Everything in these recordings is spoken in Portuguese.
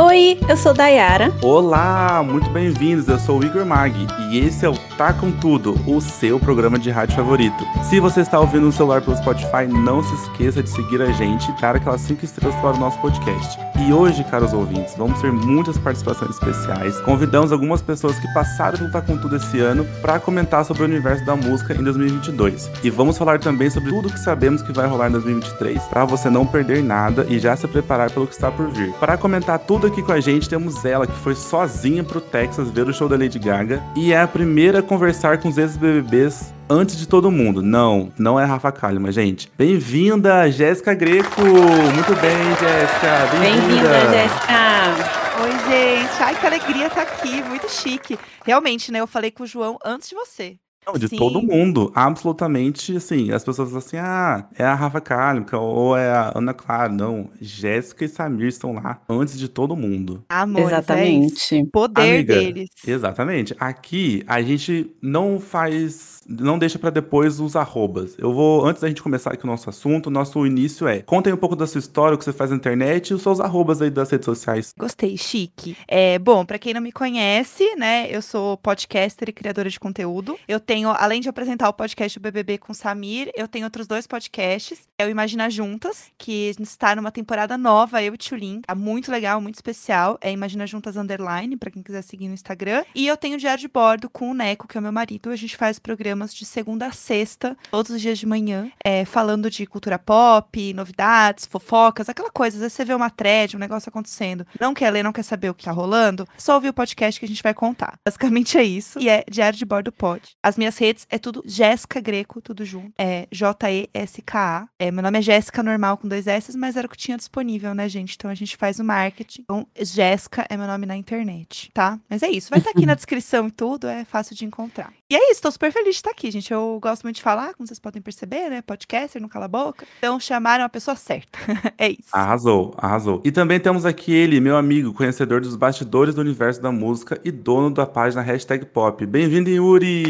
Oi, eu sou Dayara. Olá, muito bem-vindos. Eu sou o Igor Mag e esse é o Tá Com Tudo, o seu programa de rádio favorito. Se você está ouvindo no celular pelo Spotify, não se esqueça de seguir a gente e dar aquelas 5 estrelas para o nosso podcast. E hoje, caros ouvintes, vamos ter muitas participações especiais. Convidamos algumas pessoas que passaram pelo Tá Com Tudo esse ano para comentar sobre o universo da música em 2022. E vamos falar também sobre tudo que sabemos que vai rolar em 2023, para você não perder nada e já se preparar pelo que está por vir. Para comentar tudo aqui com a gente temos ela, que foi sozinha pro Texas ver o show da Lady Gaga e é a primeira conversar com os ex-BBBs antes de todo mundo. Não, não é Rafa Kalimann, gente. Bem-vinda, Jéssica Greco! Muito bem, Jéssica! Bem-vinda, Bem Jéssica! Oi, gente! Ai, que alegria estar aqui, muito chique. Realmente, né? Eu falei com o João antes de você. Não, de Sim. todo mundo, absolutamente, assim, as pessoas falam assim, ah, é a Rafa Kalimann, ou é a Ana Clara, não, Jéssica e Samir estão lá antes de todo mundo. Amor, exatamente. É poder Amiga, deles. Exatamente. Aqui, a gente não faz, não deixa para depois os arrobas. Eu vou, antes da gente começar aqui o nosso assunto, nosso início é, contem um pouco da sua história, o que você faz na internet e os seus arrobas aí das redes sociais. Gostei, chique. É, bom, para quem não me conhece, né, eu sou podcaster e criadora de conteúdo. Eu tenho além de apresentar o podcast BBB com o Samir, eu tenho outros dois podcasts. É o Imagina Juntas, que está numa temporada nova, eu e Tchulin. Tá muito legal, muito especial. É Imagina Juntas Underline, para quem quiser seguir no Instagram. E eu tenho o Diário de Bordo com o Neco, que é o meu marido. A gente faz programas de segunda a sexta, todos os dias de manhã, é, falando de cultura pop, novidades, fofocas, aquela coisa. Às vezes você vê uma thread, um negócio acontecendo. Não quer ler, não quer saber o que tá rolando? Só ouvir o podcast que a gente vai contar. Basicamente é isso. E é Diário de Bordo Pod. As minhas minhas redes é tudo Jéssica Greco, tudo junto. É J-E-S-K-A. É, meu nome é Jéssica normal com dois S, mas era o que tinha disponível, né, gente? Então a gente faz o marketing. Então, Jéssica é meu nome na internet, tá? Mas é isso. Vai estar tá aqui na descrição e tudo, é fácil de encontrar. E é isso, tô super feliz de estar aqui, gente. Eu gosto muito de falar, como vocês podem perceber, né? Podcaster, não cala a boca. Então chamaram a pessoa certa. é isso. Arrasou, arrasou. E também temos aqui ele, meu amigo, conhecedor dos bastidores do universo da música e dono da página Hashtag Pop. Bem-vindo, Yuri!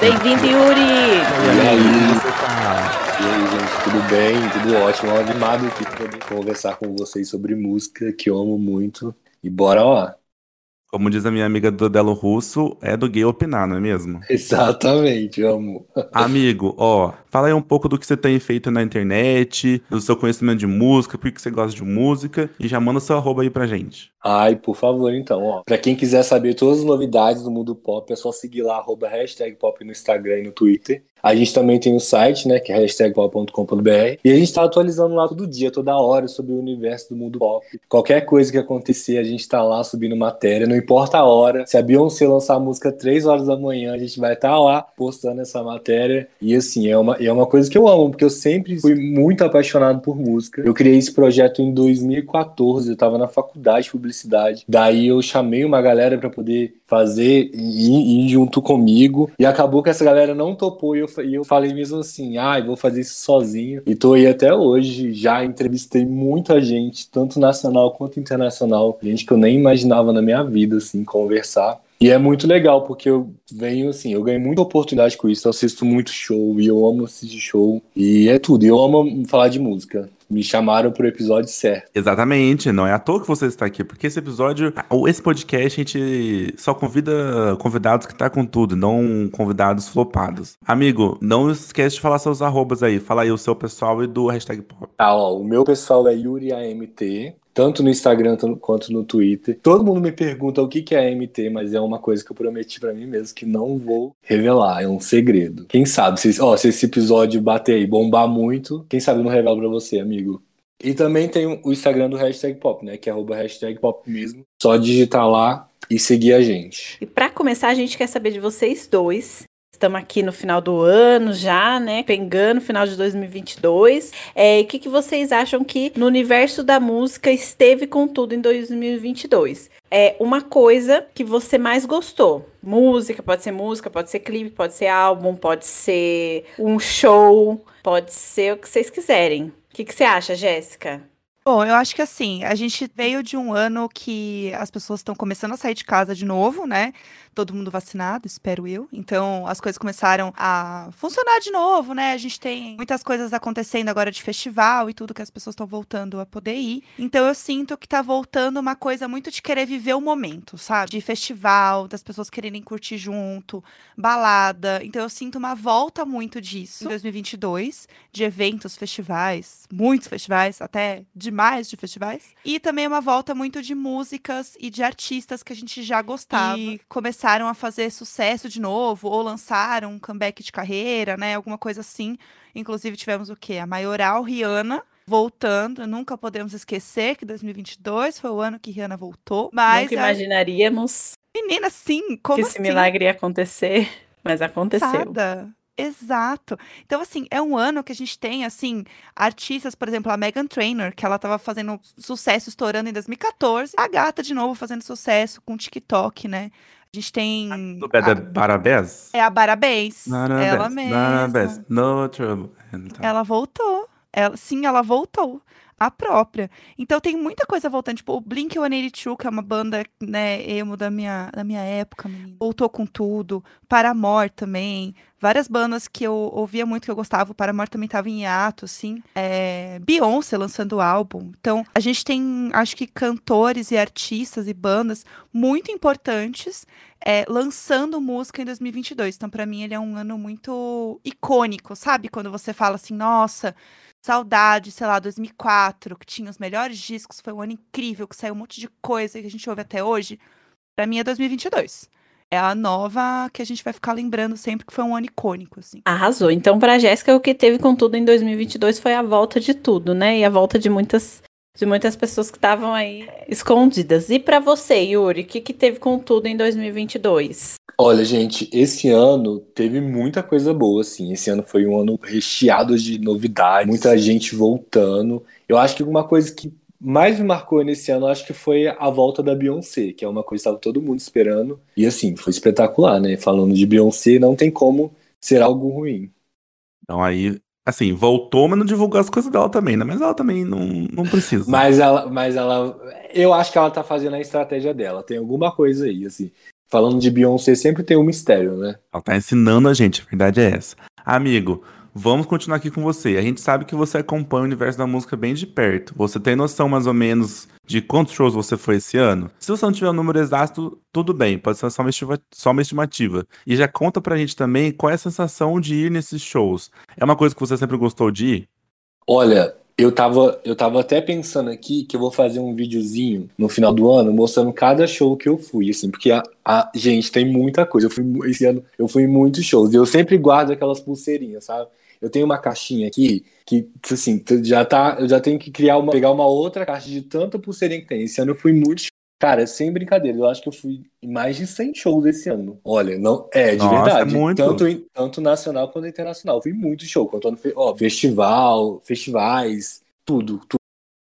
Bem-vindo, Yuri! E aí, você tá? E aí, gente, tudo bem? Tudo ótimo. Animado aqui pra poder conversar com vocês sobre música, que eu amo muito. E bora lá! Como diz a minha amiga do Delo Russo, é do gay opinar, não é mesmo? Exatamente, amo. Amigo, ó, fala aí um pouco do que você tem feito na internet, do seu conhecimento de música, por que você gosta de música, e já manda seu arroba aí pra gente. Ai, por favor, então, ó. Pra quem quiser saber todas as novidades do mundo pop, é só seguir lá, arroba hashtag pop no Instagram e no Twitter. A gente também tem o site, né, que é hashtagpop.com.br. E a gente tá atualizando lá todo dia, toda hora, sobre o universo do mundo pop. Qualquer coisa que acontecer, a gente tá lá subindo matéria, não importa a hora. Se a Beyoncé lançar a música 3 horas da manhã, a gente vai estar tá lá postando essa matéria. E assim, é uma, é uma coisa que eu amo, porque eu sempre fui muito apaixonado por música. Eu criei esse projeto em 2014, eu tava na faculdade de publicidade. Daí eu chamei uma galera para poder fazer e ir junto comigo. E acabou que essa galera não topou e eu, e eu falei mesmo assim, ah, vou fazer isso sozinho. E tô aí até hoje, já entrevistei muita gente, tanto nacional quanto internacional, gente que eu nem imaginava na minha vida, assim, conversar. E é muito legal, porque eu venho assim, eu ganho muita oportunidade com isso, eu assisto muito show e eu amo assistir show. E é tudo, eu amo falar de música me chamaram pro episódio certo. Exatamente, não é à toa que você está aqui, porque esse episódio, ou esse podcast, a gente só convida convidados que tá com tudo, não convidados flopados. Amigo, não esquece de falar seus arrobas aí, fala aí o seu pessoal e do hashtag pop. Tá, ó, o meu pessoal é YuriAMT, tanto no Instagram quanto no Twitter. Todo mundo me pergunta o que é AMT, mas é uma coisa que eu prometi para mim mesmo que não vou revelar, é um segredo. Quem sabe, se, ó, se esse episódio bater aí, bombar muito, quem sabe eu não revelo pra você, amigo. E também tem o Instagram do Hashtag Pop, né, que é arroba hashtag Pop mesmo. Só digitar lá e seguir a gente. E para começar, a gente quer saber de vocês dois Estamos aqui no final do ano já, né? Pegando final de 2022. É, o que, que vocês acham que no universo da música esteve com tudo em 2022? É uma coisa que você mais gostou. Música, pode ser música, pode ser clipe, pode ser álbum, pode ser um show, pode ser o que vocês quiserem. O que, que você acha, Jéssica? Bom, eu acho que assim, a gente veio de um ano que as pessoas estão começando a sair de casa de novo, né? Todo mundo vacinado, espero eu. Então, as coisas começaram a funcionar de novo, né? A gente tem muitas coisas acontecendo agora de festival e tudo que as pessoas estão voltando a poder ir. Então, eu sinto que tá voltando uma coisa muito de querer viver o momento, sabe? De festival, das pessoas quererem curtir junto, balada. Então, eu sinto uma volta muito disso em 2022, de eventos, festivais, muitos festivais, até de mais de festivais. E também uma volta muito de músicas e de artistas que a gente já gostava. E começaram a fazer sucesso de novo, ou lançaram um comeback de carreira, né? Alguma coisa assim. Inclusive tivemos o quê? A Maioral Rihanna voltando. Nunca podemos esquecer que 2022 foi o ano que Rihanna voltou. Mas Nunca imaginaríamos. Menina, sim, como que assim? esse milagre ia acontecer, mas aconteceu. Passada. Exato. Então, assim, é um ano que a gente tem, assim, artistas, por exemplo, a Megan Trainor, que ela tava fazendo sucesso, estourando em 2014. A gata, de novo, fazendo sucesso com TikTok, né? A gente tem. Do Better Parabéns? É a Barabéns. Ela mesma. Parabéns. No trouble. Então, Ela voltou. Ela, sim, ela voltou. A própria. Então tem muita coisa voltando. Tipo, o Blink-182, que é uma banda, né, emo da minha, da minha época, menina. Voltou com tudo. Paramore também. Várias bandas que eu ouvia muito, que eu gostava. O Paramore também tava em hiato, assim. É, Beyoncé lançando álbum. Então, a gente tem, acho que, cantores e artistas e bandas muito importantes é, lançando música em 2022. Então, pra mim, ele é um ano muito icônico, sabe? Quando você fala assim, nossa, saudade, sei lá, 2004, que tinha os melhores discos, foi um ano incrível, que saiu um monte de coisa que a gente ouve até hoje. Pra mim é 2022. É a nova que a gente vai ficar lembrando sempre que foi um ano icônico, assim. Arrasou. Então, pra Jéssica, o que teve com tudo em 2022 foi a volta de tudo, né? E a volta de muitas de muitas pessoas que estavam aí escondidas. E pra você, Yuri, o que, que teve com tudo em 2022? Olha, gente, esse ano teve muita coisa boa, assim. Esse ano foi um ano recheado de novidades, muita gente voltando. Eu acho que uma coisa que mais me marcou nesse ano, acho que foi a volta da Beyoncé, que é uma coisa que estava todo mundo esperando. E assim, foi espetacular, né? Falando de Beyoncé, não tem como ser algo ruim. Então aí, assim, voltou, mas não divulgou as coisas dela também, né? Mas ela também não, não precisa. Mas ela, mas ela, eu acho que ela tá fazendo a estratégia dela. Tem alguma coisa aí, assim. Falando de Beyoncé, sempre tem um mistério, né? Ela tá ensinando a gente, a verdade é essa. Amigo, vamos continuar aqui com você. A gente sabe que você acompanha o universo da música bem de perto. Você tem noção mais ou menos de quantos shows você foi esse ano? Se você não tiver o número exato, tudo bem, pode ser só uma, só uma estimativa. E já conta pra gente também qual é a sensação de ir nesses shows. É uma coisa que você sempre gostou de ir? Olha, eu tava, eu tava até pensando aqui que eu vou fazer um videozinho no final do ano mostrando cada show que eu fui, assim, porque a, a- gente tem muita coisa. Eu fui esse ano, eu fui em muitos shows. E eu sempre guardo aquelas pulseirinhas, sabe? Eu tenho uma caixinha aqui que, assim, tu já tá, eu já tenho que criar uma, pegar uma outra caixa de tanta pulseirinha que tem. Esse ano eu fui em muitos Cara, sem brincadeira, eu acho que eu fui em mais de 100 shows esse ano. Olha, não, é, de Nossa, verdade. é muito. Tanto, tanto nacional quanto internacional. Eu fui muito show, contando, ó, festival, festivais, tudo, tudo.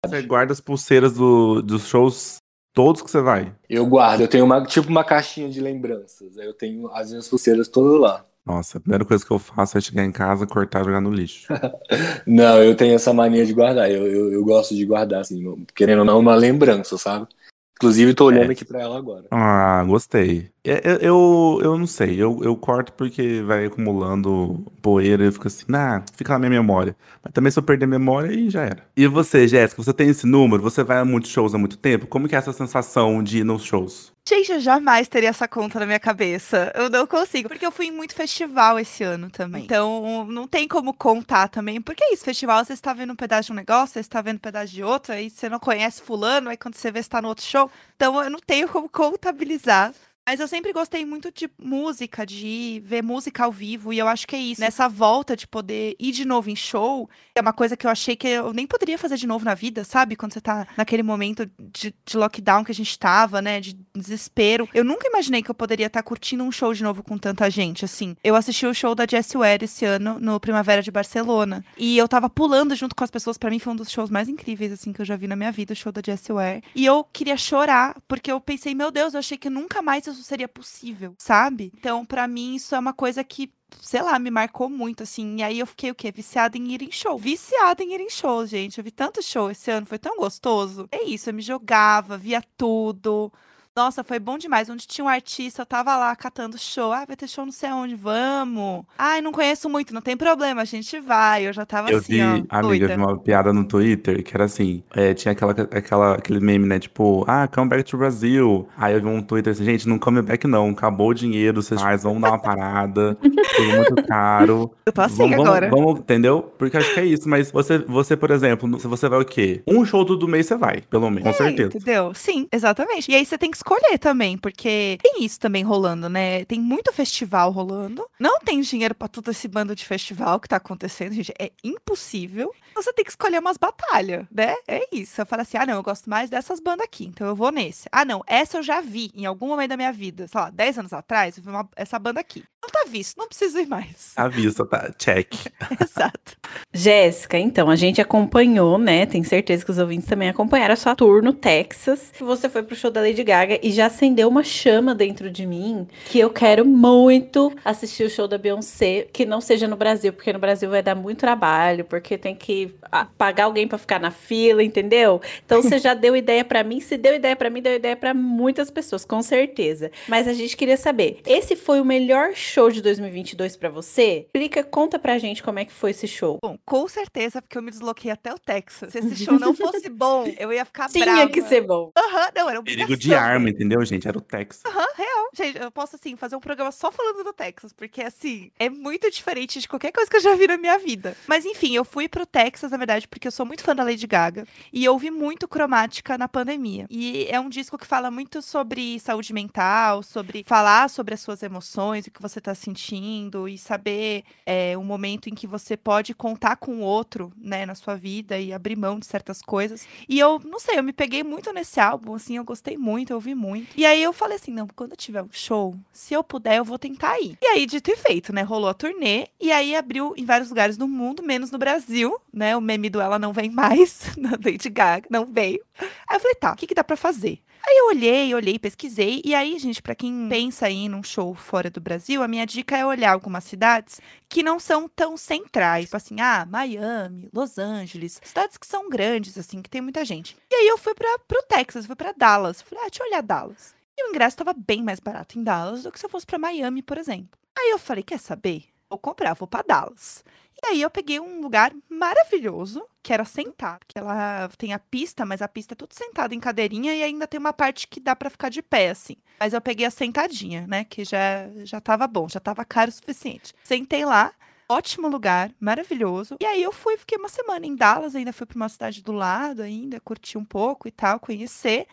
Você guarda as pulseiras do- dos shows todos que você vai? Eu guardo, eu tenho uma, tipo uma caixinha de lembranças. Aí eu tenho as minhas pulseiras todas lá. Nossa, a primeira coisa que eu faço é chegar em casa, cortar e jogar no lixo. Não, eu tenho essa mania de guardar. Eu, eu, eu gosto de guardar, assim, querendo ou não, uma lembrança, sabe? Inclusive, tô olhando É. aqui pra ela agora. Ah, gostei. É, Eu, eu, eu não sei, eu, eu corto porque vai acumulando poeira e eu fico assim, nah, fica na minha memória. Mas também se eu perder a memória, aí já era. E você, Jéssica, você tem esse número? Você vai a muitos shows há muito tempo? Como que é essa sensação de ir nos shows? Gente, eu jamais teria essa conta na minha cabeça. Eu não consigo. Porque eu fui em muito festival esse ano também. Então, não tem como contar também. Porque é isso, festival, você está vendo um pedaço de um negócio, você está vendo um pedaço de outro, aí você não conhece fulano, aí quando você vê, você tá no outro show. Então, eu não tenho como contabilizar. Mas eu sempre gostei muito de música, de ver música ao vivo, e eu acho que é isso. Nessa volta de poder ir de novo em show, é uma coisa que eu achei que eu nem poderia fazer de novo na vida, sabe? Quando você tá naquele momento de, de lockdown que a gente tava, né? De desespero. Eu nunca imaginei que eu poderia estar curtindo um show de novo com tanta gente, assim. Eu assisti o show da Jessie Ware esse ano, no Primavera de Barcelona. E eu tava pulando junto com as pessoas. Pra mim foi um dos shows mais incríveis, assim, que eu já vi na minha vida, o show da Jessie Ware. E eu queria chorar, porque eu pensei, meu Deus, eu achei que nunca mais eu isso seria possível, sabe? Então, para mim, isso é uma coisa que sei lá, me marcou muito, assim. E aí eu fiquei o quê? Viciada em ir em show. Viciada em ir em show, gente. Eu vi tanto show esse ano, foi tão gostoso. É isso, eu me jogava, via tudo. Nossa, foi bom demais. Onde tinha um artista, eu tava lá catando show. Ah, vai ter show não sei aonde, vamos. Ai, não conheço muito, não tem problema, a gente vai. Eu já tava Eu assim, vi, ó, amiga, doida. vi uma piada no Twitter que era assim: é, tinha aquela, aquela, aquele meme, né? Tipo, ah, come back to Brasil. Aí eu vi um Twitter assim, gente, não come back não, acabou o dinheiro, vocês faz, vamos dar uma parada, tudo muito caro. Eu tô assim Vamos, vamos- agora. vamos, entendeu? Porque acho que é isso, mas você, você, por exemplo, se você vai o quê? Um show todo mês você vai, pelo menos, com É, certeza. Entendeu? Sim, exatamente. E aí você tem que escolher também, porque tem isso também rolando, né? Tem muito festival rolando. Não tem dinheiro pra todo esse bando de festival que tá acontecendo, gente. É impossível. Então você tem que escolher umas batalhas, né? É isso. Eu falo assim: ah, não, eu gosto mais dessas bandas aqui, então eu vou nesse. Ah, não, essa eu já vi em algum momento da minha vida. Sei lá, 10 anos atrás, eu vi uma- essa banda aqui. Não tá visto, não preciso ir mais. À vista, tá? Check. Exato. Jéssica, então, a gente acompanhou, né? Tenho certeza que os ouvintes também acompanharam a sua tour no Texas. Você foi pro show da Lady Gaga e já acendeu uma chama dentro de mim que eu quero muito assistir o show da Beyoncé, que não seja no Brasil, porque no Brasil vai dar muito trabalho, porque tem que ah, pagar alguém pra ficar na fila, entendeu? Então você já deu ideia pra mim, se deu ideia pra mim, deu ideia pra muitas pessoas, com certeza. Mas a gente queria saber, esse foi o melhor show de 2022 pra você? Explica, conta pra gente como é que foi esse show. Bom, com certeza, porque eu me desloquei até o Texas. Se esse show não fosse bom, eu ia ficar Tinha brava. que ser bom. Aham, não, era Perigo de obrigação. Entendeu, gente? Era o Texas. Aham, real. Gente, eu posso, assim, fazer um programa só falando do Texas, porque, assim, é muito diferente de qualquer coisa que eu já vi na minha vida. Mas, enfim, eu fui pro Texas, na verdade, porque eu sou muito fã da Lady Gaga e eu ouvi muito cromática na pandemia. E é um disco que fala muito sobre saúde mental, sobre falar sobre as suas emoções, o que você tá sentindo e saber é, um momento em que você pode contar com o outro, né, na sua vida e abrir mão de certas coisas. E eu, não sei, eu me peguei muito nesse álbum, assim, eu gostei muito, eu ouvi muito. E aí eu falei assim, não, quando eu tiver um show, se eu puder, eu vou tentar ir. E aí, dito e feito, né, rolou a turnê, e aí abriu em vários lugares do mundo, menos no Brasil, né, o meme do Ela Não Vem Mais, da Lady Gaga, não veio. Aí eu falei, tá, o que que dá pra fazer? Aí eu olhei, olhei, pesquisei, e aí, gente, pra quem pensa em ir num show fora do Brasil, a minha dica é olhar algumas cidades que não são tão centrais, tipo assim, ah, Miami, Los Angeles, cidades que são grandes, assim, que tem muita gente. E aí eu fui para pro Texas, fui pra Dallas, falei, ah, deixa eu olhar Dallas. E o ingresso tava bem mais barato em Dallas do que se eu fosse pra Miami, por exemplo. Aí eu falei, quer saber? Vou comprar, vou pra Dallas. E aí eu peguei um lugar maravilhoso, que era sentado, que ela tem a pista, mas a pista é tudo sentada em cadeirinha e ainda tem uma parte que dá pra ficar de pé, assim. Mas eu peguei a sentadinha, né, que já, já tava bom, já tava caro o suficiente. Sentei lá, ótimo lugar, maravilhoso. E aí eu fui, fiquei uma semana em Dallas, ainda fui pra uma cidade do lado ainda, curti um pouco e tal, conhecer.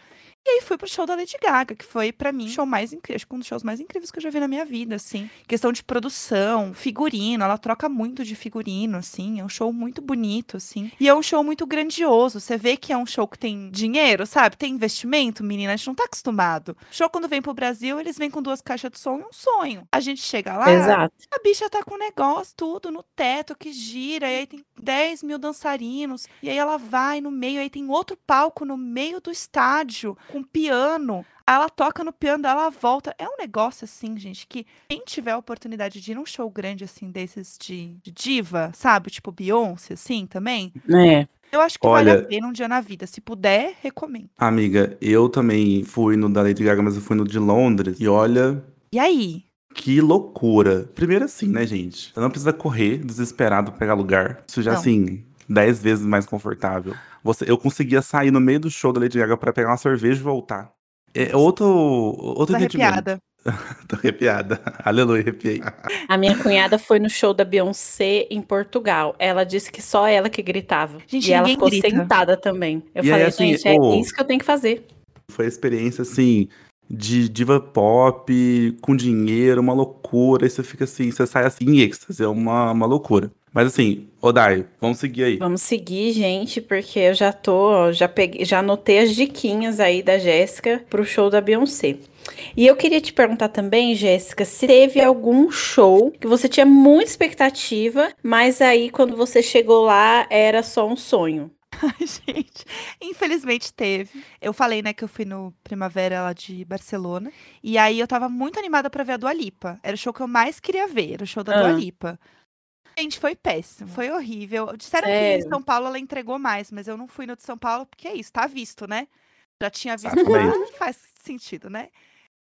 E aí fui pro show da Lady Gaga, que foi pra mim o show mais incrível, acho que um dos shows mais incríveis que eu já vi na minha vida, assim. Questão de produção, figurino, ela troca muito de figurino, assim, é um show muito bonito, assim. E é um show muito grandioso, você vê que é um show que tem dinheiro, sabe? Tem investimento, menina, a gente não tá acostumado. Show quando vem pro Brasil, eles vêm com duas caixas de som e um sonho. A gente chega lá, Exato. a bicha tá com um negócio tudo no teto que gira, e aí tem 10 mil dançarinos, e aí ela vai no meio, aí tem outro palco no meio do estádio, com piano. Aí ela toca no piano, ela volta. É um negócio assim, gente, que quem tiver a oportunidade de ir num show grande assim, desses de, de diva, sabe? Tipo Beyoncé, assim, também. É. Eu acho que vale a Olha- pena um dia na vida. Se puder, recomendo. Amiga, eu também fui no da Lady Gaga, mas eu fui no de Londres. E olha, E aí? que loucura. Primeiro assim, né, gente? Você não precisa correr desesperado pra pegar lugar. Isso já, Não. assim, dez vezes mais confortável. Você, eu conseguia sair no meio do show da Lady Gaga pra pegar uma cerveja e voltar. É outro, outro Tô arrepiada. Tô arrepiada. Aleluia, arrepiei. A minha cunhada foi no show da Beyoncé em Portugal. Ela disse que só ela que gritava. Gente, e ela ficou grita. sentada também. Eu E falei, assim, gente, é ô, isso que eu tenho que fazer. Foi a experiência, assim, de diva pop, com dinheiro, uma loucura. Aí você fica assim, você sai assim em êxtase, é uma, uma loucura. Mas assim, Odai, vamos seguir aí. Vamos seguir, gente, porque eu já tô, já peguei, já anotei as diquinhas aí da Jéssica pro show da Beyoncé. E eu queria te perguntar também, Jéssica, se teve algum show que você tinha muita expectativa, mas aí quando você chegou lá era só um sonho. Ai, gente, infelizmente teve. Eu falei, né, que eu fui no Primavera lá de Barcelona. E aí eu tava muito animada pra ver a Dua Lipa. Era o show que eu mais queria ver, era o show da Ah. Dua Lipa. Gente, foi péssimo, foi horrível. Disseram que Sério? em São Paulo ela entregou mais, mas eu não fui no de São Paulo porque é isso, tá visto, né? Já tinha visto lá, faz sentido, né?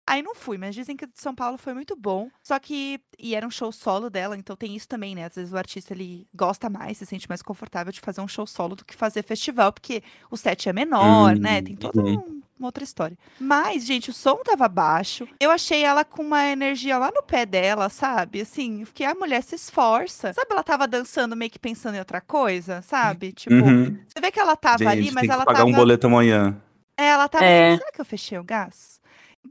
Aí não fui, mas dizem que o de São Paulo foi muito bom. Só que. E era um show solo dela, então tem isso também, né? Às vezes o artista ele gosta mais, se sente mais confortável de fazer um show solo do que fazer festival, porque o set é menor, né? Tem toda Uhum. um- uma outra história. Mas, gente, o som tava baixo. Eu achei ela com uma energia lá no pé dela, sabe? Assim, fiquei, a mulher se esforça. Sabe, ela tava dançando meio que pensando em outra coisa, sabe? Tipo, Uhum. você vê que ela tava ali, Gente, mas tem que ela pagar tava. um boleto amanhã. É, ela tava É. assim, será que eu fechei o gás?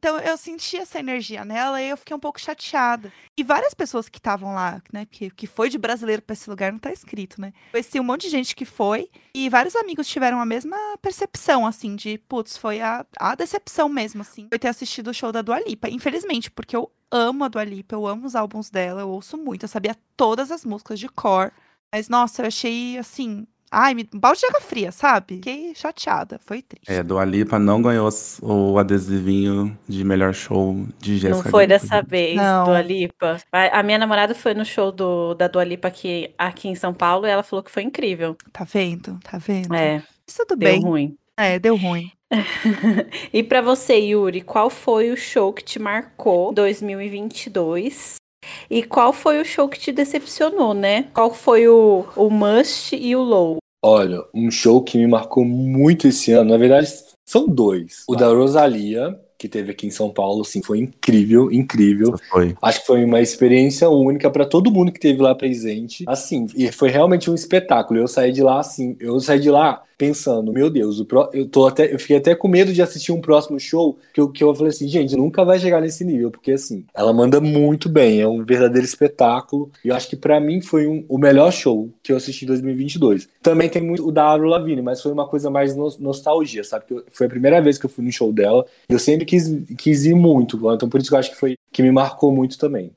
Então eu senti essa energia nela e eu fiquei um pouco chateada. E várias pessoas que estavam lá, né, que, que foi de brasileiro pra esse lugar, não tá escrito, né? Conheci um monte de gente que foi e vários amigos tiveram a mesma percepção, assim, de, putz, foi a, a decepção mesmo, assim, foi ter assistido o show da Dua Lipa. Infelizmente, porque eu amo a Dua Lipa, eu amo os álbuns dela, eu ouço muito, eu sabia todas as músicas de cor. Mas, nossa, eu achei, assim, ai, me- um balde de água fria, sabe? Fiquei chateada, foi triste. É, do Alipa não ganhou o adesivinho de melhor show de Jéssica. Não foi dessa vez, Não. Dua Lipa. A minha namorada foi no show do, da Dua Lipa aqui, aqui em São Paulo e ela falou que foi incrível. Tá vendo? Tá vendo? É, Mas tudo deu bem. ruim. É, deu ruim. E pra você, Yuri, qual foi o show que te marcou em 2022? E qual foi o show que te decepcionou, né? Qual foi o, o must e o low? Olha, um show que me marcou muito esse ano, na verdade, são dois. O da Rosalia, que teve aqui em São Paulo, assim, foi incrível, incrível. Foi. Acho que foi uma experiência única para todo mundo que esteve lá presente. Assim, e foi realmente um espetáculo. Eu saí de lá assim, eu saí de lá pensando, meu Deus, o pró- eu tô até, eu fiquei até com medo de assistir um próximo show, que eu, que eu falei assim, gente, nunca vai chegar nesse nível, porque assim, ela manda muito bem, é um verdadeiro espetáculo. E eu acho que para mim foi um- o melhor show que eu assisti em 2022. Também tem muito o da Avril Lavigne, mas foi uma coisa mais nos- nostalgia, sabe? Que eu- foi a primeira vez que eu fui no show dela, e eu sempre quis, quis ir muito, então por isso que eu acho que foi que me marcou muito também.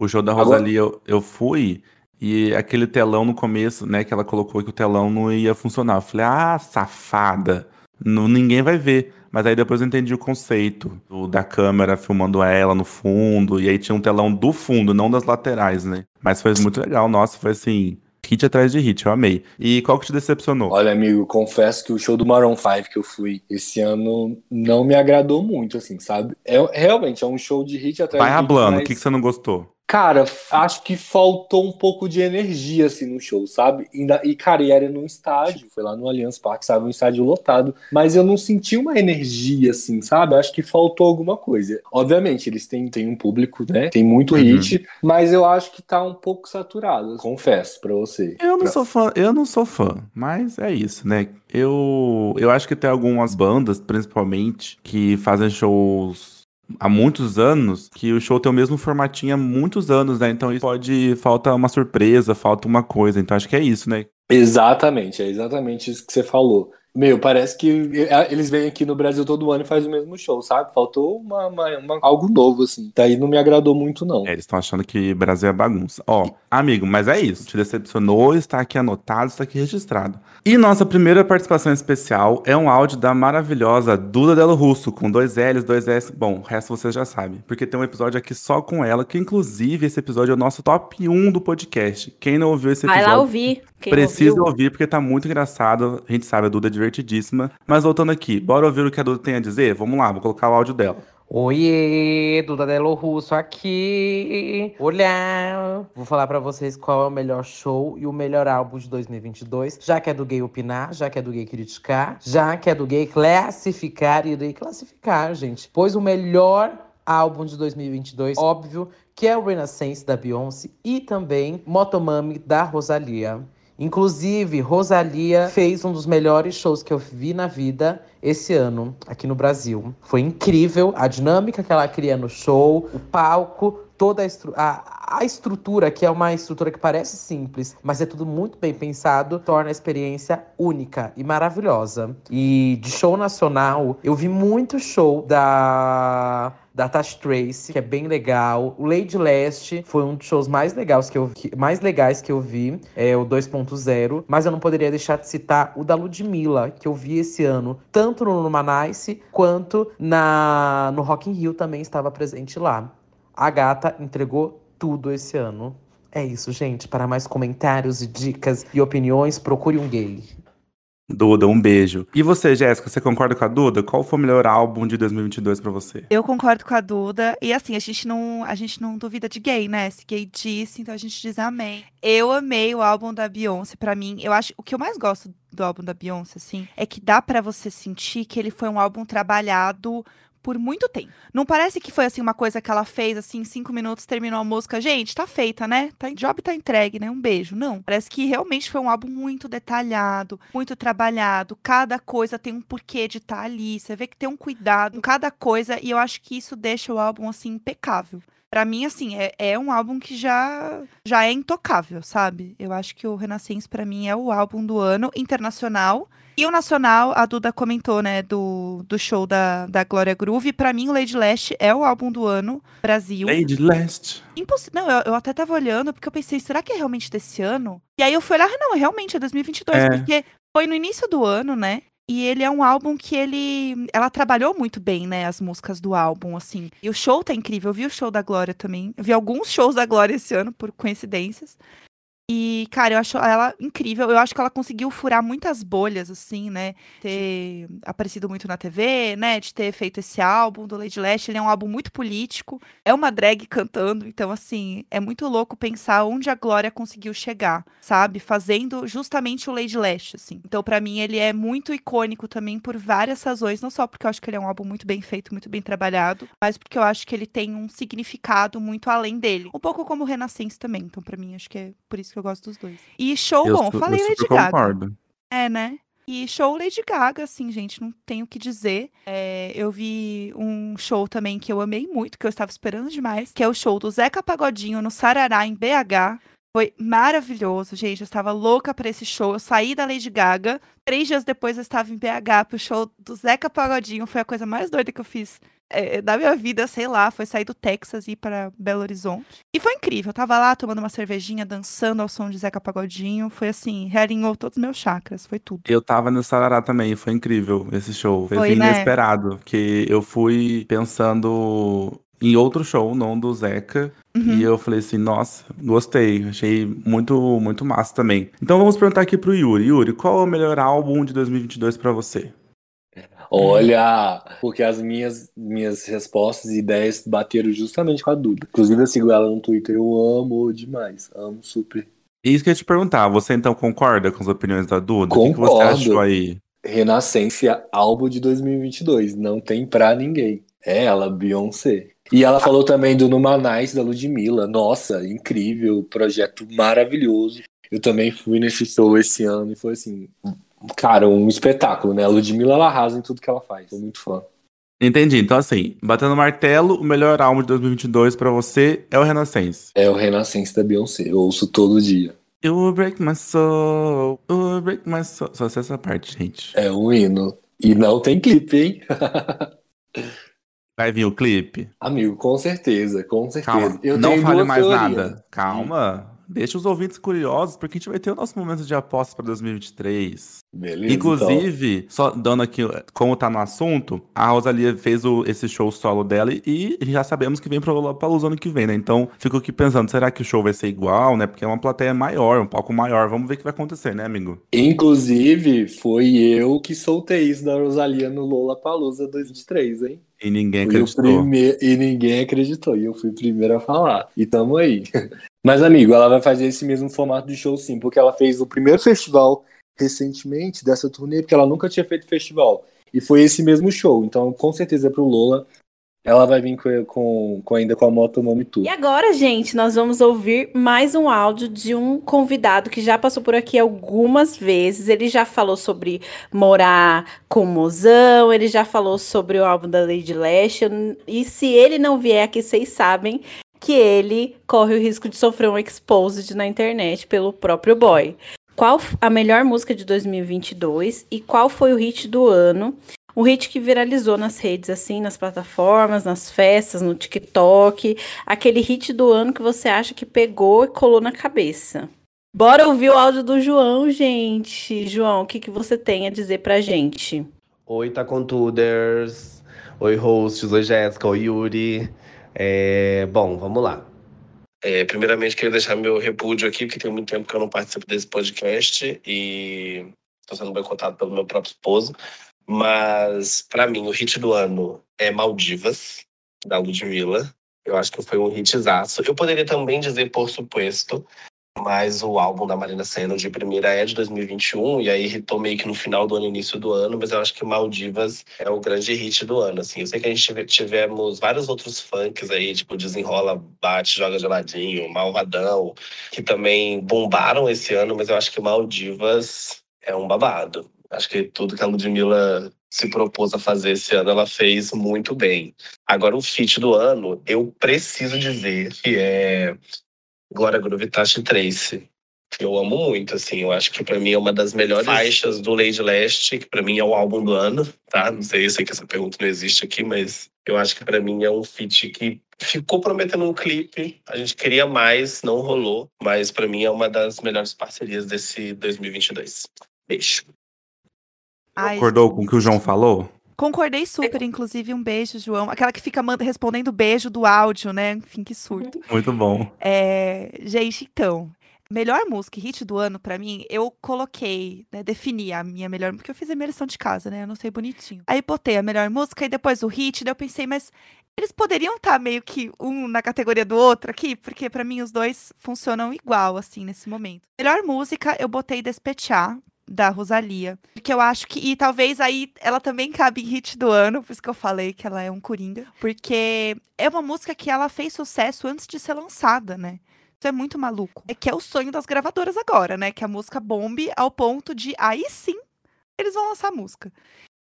O show da Agora- Rosalia eu, eu fui e aquele telão no começo, né, que ela colocou que o telão não ia funcionar. Eu falei, ah, safada, não, ninguém vai ver. Mas aí depois eu entendi o conceito do- da câmera filmando ela no fundo, e aí tinha um telão do fundo, não das laterais, né? Mas foi muito legal, nossa, foi assim, hit atrás de hit, eu amei. E qual que te decepcionou? Olha, amigo, confesso que o show do Maroon 5 que eu fui esse ano não me agradou muito, assim, sabe? É, realmente, é um show de hit atrás Vai de hit, rablando, o mas, que, que você não gostou? Cara, acho que faltou um pouco de energia, assim, no show, sabe? E, cara, e era num estádio, foi lá no Allianz Parque, sabe? Um estádio lotado, mas eu não senti uma energia, assim, sabe? Acho que faltou alguma coisa. Obviamente, eles têm, têm um público, né? Tem muito Uhum. hit, mas eu acho que tá um pouco saturado, confesso pra você. Eu não Pra- sou fã, eu não sou fã, mas é isso, né? Eu, eu acho que tem algumas bandas, principalmente, que fazem shows há muitos anos, que o show tem o mesmo formatinho há muitos anos, né? Então pode falta uma surpresa, falta uma coisa. Então acho que é isso, né? Exatamente, é exatamente isso que você falou. Meu, parece que é, eles vêm aqui no Brasil todo ano e fazem o mesmo show, sabe? Faltou uma, uma- uma- algo novo, assim. Daí não me agradou muito, não. É, eles estão achando que Brasil é bagunça. Ó, amigo, mas é isso. Te decepcionou, está aqui anotado, está aqui registrado. E nossa primeira participação especial é um áudio da maravilhosa Duda Delo Russo, com dois L's, dois S. Bom, o resto vocês já sabem. Porque tem um episódio aqui só com ela, que inclusive esse episódio é o nosso top 1 do podcast. Quem não ouviu esse Vai episódio. lá ouvir. Quem Precisa ouviu. ouvir porque tá muito engraçado. A gente sabe, a Duda é divertidíssima. Mas voltando aqui, bora ouvir o que a Duda tem a dizer? Vamos lá, vou colocar o áudio dela. Oiê, Duda Delo Russo aqui. Olá! Vou falar pra vocês qual é o melhor show e o melhor álbum de 2022. Já que é do gay opinar, já que é do gay criticar, já que é do gay classificar, irei classificar, gente. Pois o melhor álbum de 2022, óbvio, que é o Renaissance da Beyoncé e também Motomami da Rosalia. Inclusive, Rosalia fez um dos melhores shows que eu vi na vida esse ano aqui no Brasil. Foi incrível a dinâmica que ela cria no show, o palco, toda a, a, a, estrutura, que é uma estrutura que parece simples, mas é tudo muito bem pensado, torna a experiência única e maravilhosa. E de show nacional, eu vi muito show da da Tash Trace, que é bem legal. O Lady Last foi um dos shows mais legais que eu, que, mais legais que eu vi, é o 2.0. Mas eu não poderia deixar de citar o da Ludmilla, que eu vi esse ano, tanto no Numanice quanto na no Rock in Rio também estava presente lá. A gata entregou tudo esse ano. É isso, gente. Para mais comentários e dicas e opiniões, procure um gay. Duda, um beijo. E você, Jéssica, você concorda com a Duda? Qual foi o melhor álbum de 2022 para você? Eu concordo com a Duda. E assim, a gente não, a gente não duvida de gay, né? Se gay disse, então a gente diz amém. Eu amei o álbum da Beyoncé. Para mim, eu acho o que eu mais gosto do álbum da Beyoncé, assim, é que dá para você sentir que ele foi um álbum trabalhado por muito tempo. Não parece que foi assim uma coisa que ela fez assim em cinco minutos, terminou a música, gente, tá feita, né? Tá, job tá entregue, né? Um beijo. Não. Parece que realmente foi um álbum muito detalhado, muito trabalhado. Cada coisa tem um porquê de estar tá ali. Você vê que tem um cuidado em cada coisa e eu acho que isso deixa o álbum assim impecável. Pra mim, assim, é, é um álbum que já, já é intocável, sabe? Eu acho que o Renascença, para mim, é o álbum do ano internacional. E o nacional, a Duda comentou, né, do, do show da, da Glória Groove. Pra mim, Lady Last é o álbum do ano, Brasil. Lady Last. Impossível. Não, eu, eu, até tava olhando, porque eu pensei, será que é realmente desse ano? E aí eu fui olhar, ah, não, realmente é 2022, é. porque foi no início do ano, né? E ele é um álbum que ele. Ela trabalhou muito bem, né? As músicas do álbum, assim. E o show tá incrível. Eu vi o show da Glória também. Eu vi alguns shows da Glória esse ano, por coincidências. E, cara, eu acho ela incrível. Eu acho que ela conseguiu furar muitas bolhas, assim, né? Ter aparecido muito na TV, né? De ter feito esse álbum do Lady Lash. Ele é um álbum muito político. É uma drag cantando. Então, assim, é muito louco pensar onde a Glória conseguiu chegar, sabe? Fazendo justamente o Lady Lash, assim. Então, para mim, ele é muito icônico também por várias razões. Não só porque eu acho que ele é um álbum muito bem feito, muito bem trabalhado, mas porque eu acho que ele tem um significado muito além dele. Um pouco como o Renascença também. Então, para mim, acho que é por isso que eu gosto dos dois. E show eu bom, falei eu Lady Gaga. Concordo. É, né? E show Lady Gaga, assim, gente, não tenho o que dizer. É, eu vi um show também que eu amei muito, que eu estava esperando demais, que é o show do Zeca Pagodinho no Sarará, em BH. Foi maravilhoso, gente. Eu estava louca para esse show. Eu saí da Lady Gaga. Três dias depois eu estava em BH pro show do Zeca Pagodinho. Foi a coisa mais doida que eu fiz é, da minha vida, sei lá, foi sair do Texas e ir para Belo Horizonte. E foi incrível. Eu tava lá tomando uma cervejinha, dançando ao som de Zeca Pagodinho. Foi assim, realinhou todos os meus chakras, foi tudo. Eu tava no Sarará também, foi incrível esse show. Foi, foi né? inesperado, que eu fui pensando em outro show, não do Zeca. Uhum. E eu falei assim, nossa, gostei, achei muito, muito massa também. Então vamos perguntar aqui pro Yuri. Yuri, qual é o melhor álbum de 2022 para você? Olha, porque as minhas, minhas respostas e ideias bateram justamente com a Duda. Inclusive, eu sigo ela no Twitter, eu amo demais, amo super. Isso que eu ia te perguntar, você então concorda com as opiniões da Duda? Concordo. O que, você achou aí? Renascença, álbum de 2022, não tem pra ninguém. É ela, Beyoncé. E ela falou também do Numanais da Ludmilla. Nossa, incrível, projeto maravilhoso. Eu também fui nesse show esse ano e foi assim, cara, um espetáculo, né? A Ludmilla ela arrasa em tudo que ela faz. Sou muito fã. Entendi. Então, assim, batendo martelo, o melhor álbum de 2022 pra você é o Renascença. É o Renascença da Beyoncé. Eu ouço todo dia. You will break my soul, you will break my soul. Só essa parte, gente. É um hino. E não tem clipe, hein? Vai vir o clipe? Amigo, com certeza, com certeza. Calma, Eu não fale mais teoria. nada. Calma. Deixa os ouvintes curiosos, porque a gente vai ter o nosso momento de apostas para 2023. Beleza. Inclusive, então. só dando aqui, como tá no assunto, a Rosalia fez o, esse show solo dela e já sabemos que vem para o ano que vem, né? Então, fico aqui pensando, será que o show vai ser igual, né? Porque é uma plateia maior, um palco maior. Vamos ver o que vai acontecer, né, amigo? Inclusive, foi eu que soltei isso da Rosalia no Lola Palusa 2023, hein? E ninguém acreditou. E ninguém acreditou. E eu fui o primeiro a falar. E tamo aí. Mas, amigo, ela vai fazer esse mesmo formato de show sim, porque ela fez o primeiro festival recentemente dessa turnê, porque ela nunca tinha feito festival. E foi esse mesmo show. Então, com certeza, pro Lola, Ela vai vir com, com, com ainda com a Motomami Tour. E agora, gente, nós vamos ouvir mais um áudio de um convidado que já passou por aqui algumas vezes. Ele já falou sobre morar com mozão, ele já falou sobre o álbum da Lady Lash. E se ele não vier aqui, vocês sabem que ele corre o risco de sofrer um exposed na internet pelo próprio boy. Qual a melhor música de 2022 e qual foi o hit do ano? O hit que viralizou nas redes, assim, nas plataformas, nas festas, no TikTok. Aquele hit do ano que você acha que pegou e colou na cabeça. Bora ouvir o áudio do João, gente. João, o que, que você tem a dizer pra gente? Oi, Tacontuders. Oi, hosts. Oi, Jéssica. Oi, Yuri. É... Bom, vamos lá. É, primeiramente, queria deixar meu repúdio aqui, porque tem muito tempo que eu não participo desse podcast e estou sendo boicotado pelo meu próprio esposo. Mas, para mim, o hit do ano é Maldivas, da Ludmilla. Eu acho que foi um hitzaço. Eu poderia também dizer Por Supuesto, mas o álbum da Marina Senna de primeira é de 2021 e aí hitou meio que no final do ano, início do ano, mas eu acho que Maldivas é o grande hit do ano, assim. Eu sei que a gente tivemos vários outros funks aí, tipo Desenrola, Bate, Joga Geladinho, Malvadão, que também bombaram esse ano, mas eu acho que Maldivas é um babado. Acho que tudo que a Ludmilla se propôs a fazer esse ano, ela fez muito bem. Agora, o feat do ano, eu preciso dizer que é Glória Groove Tashi Trace. Eu amo muito, assim. Eu acho que para mim é uma das melhores faixas do Lady Leste, que para mim é o álbum do ano, tá? Não sei, eu sei que essa pergunta não existe aqui, mas eu acho que para mim é um feat que ficou prometendo um clipe. A gente queria mais, não rolou, mas para mim é uma das melhores parcerias desse 2022. Beijo. Ai, Concordou com o que o João falou? Concordei super, inclusive um beijo, João. Aquela que fica respondendo beijo do áudio, né? Enfim, que surto. Muito bom. É, gente, então, melhor música e hit do ano para mim, eu coloquei, né, defini a minha melhor, porque eu fiz a minha lição de casa, né? Eu não sei bonitinho. Aí botei a melhor música e depois o hit, daí eu pensei, mas eles poderiam estar tá meio que um na categoria do outro aqui, porque para mim os dois funcionam igual assim nesse momento. Melhor música, eu botei Despechar, da Rosalia. Porque eu acho que. E talvez aí ela também cabe em hit do ano, por isso que eu falei que ela é um coringa. Porque é uma música que ela fez sucesso antes de ser lançada, né? Isso é muito maluco. É que é o sonho das gravadoras agora, né? Que a música bombe ao ponto de aí sim eles vão lançar a música.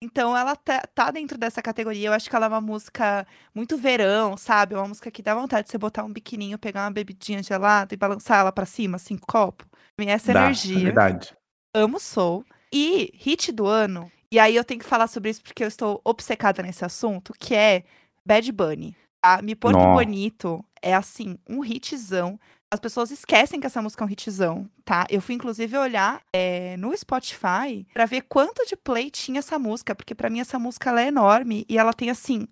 Então ela tá, tá, dentro dessa categoria. Eu acho que ela é uma música muito verão, sabe? É uma música que dá vontade de você botar um biquininho, pegar uma bebidinha gelada e balançar ela para cima, assim, copo. Essa dá, energia. É verdade amo Soul. E hit do ano, e aí eu tenho que falar sobre isso porque eu estou obcecada nesse assunto, que é Bad Bunny. Tá? Me Porto Bonito é assim, um hitzão. As pessoas esquecem que essa música é um hitzão, tá? Eu fui inclusive olhar é, no Spotify para ver quanto de play tinha essa música, porque para mim essa música é enorme e ela tem assim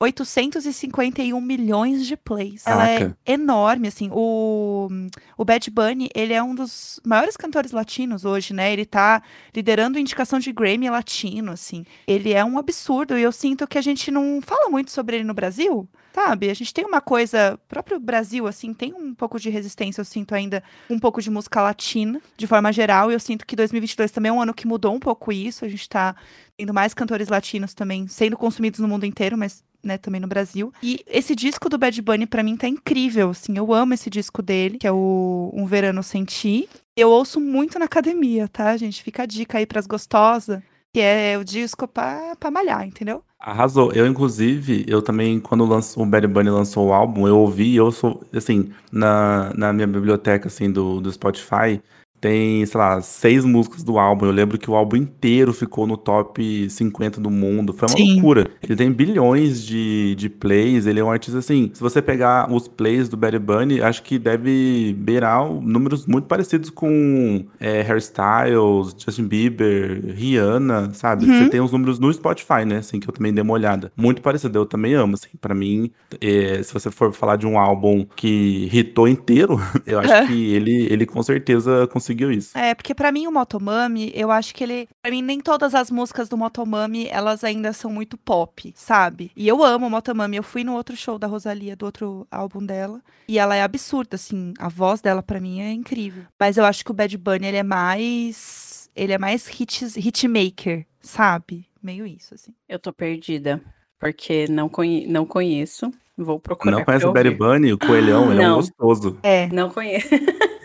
851 milhões de plays. Ela é enorme, assim. O, o Bad Bunny, ele é um dos maiores cantores latinos hoje, né? Ele tá liderando indicação de Grammy latino, assim. Ele é um absurdo e eu sinto que a gente não fala muito sobre ele no Brasil. Sabe, a gente tem uma coisa, próprio Brasil, assim, tem um pouco de resistência, eu sinto ainda um pouco de música latina, de forma geral, e eu sinto que 2022 também é um ano que mudou um pouco isso, a gente tá tendo mais cantores latinos também sendo consumidos no mundo inteiro, mas né, também no Brasil. E esse disco do Bad Bunny para mim tá incrível, assim, eu amo esse disco dele, que é o Um Verano Senti. Eu ouço muito na academia, tá, gente? Fica a dica aí pras gostosas, que é o disco pra, pra malhar, entendeu? Arrasou. Eu, inclusive, eu também, quando lançou, o Bad Bunny lançou o álbum, eu ouvi, eu sou, assim, na, na minha biblioteca, assim, do, do Spotify, tem, sei lá, seis músicas do álbum. Eu lembro que o álbum inteiro ficou no top 50 do mundo. Foi uma Sim. loucura. Ele tem bilhões de, de plays. Ele é um artista assim. Se você pegar os plays do Bad Bunny, acho que deve beirar números muito parecidos com é, Hairstyles, Justin Bieber, Rihanna, sabe? Uhum. Você tem os números no Spotify, né? Assim, que eu também dei uma olhada. Muito parecido. Eu também amo, assim. Pra mim, é, se você for falar de um álbum que hitou inteiro, eu acho que ele, ele com certeza conseguiu conseguiu isso. É, porque para mim o Motomami, eu acho que ele. Pra mim, nem todas as músicas do Motomami, elas ainda são muito pop, sabe? E eu amo o Motomami. Eu fui no outro show da Rosalia, do outro álbum dela. E ela é absurda, assim. A voz dela, para mim, é incrível. Mas eu acho que o Bad Bunny, ele é mais. Ele é mais hits, hitmaker, sabe? Meio isso, assim. Eu tô perdida. porque não, conhe não conheço. Vou procurar. Não conhece o Bad. Bunny, o coelhão, ele é um Não. gostoso. É. Não conheço.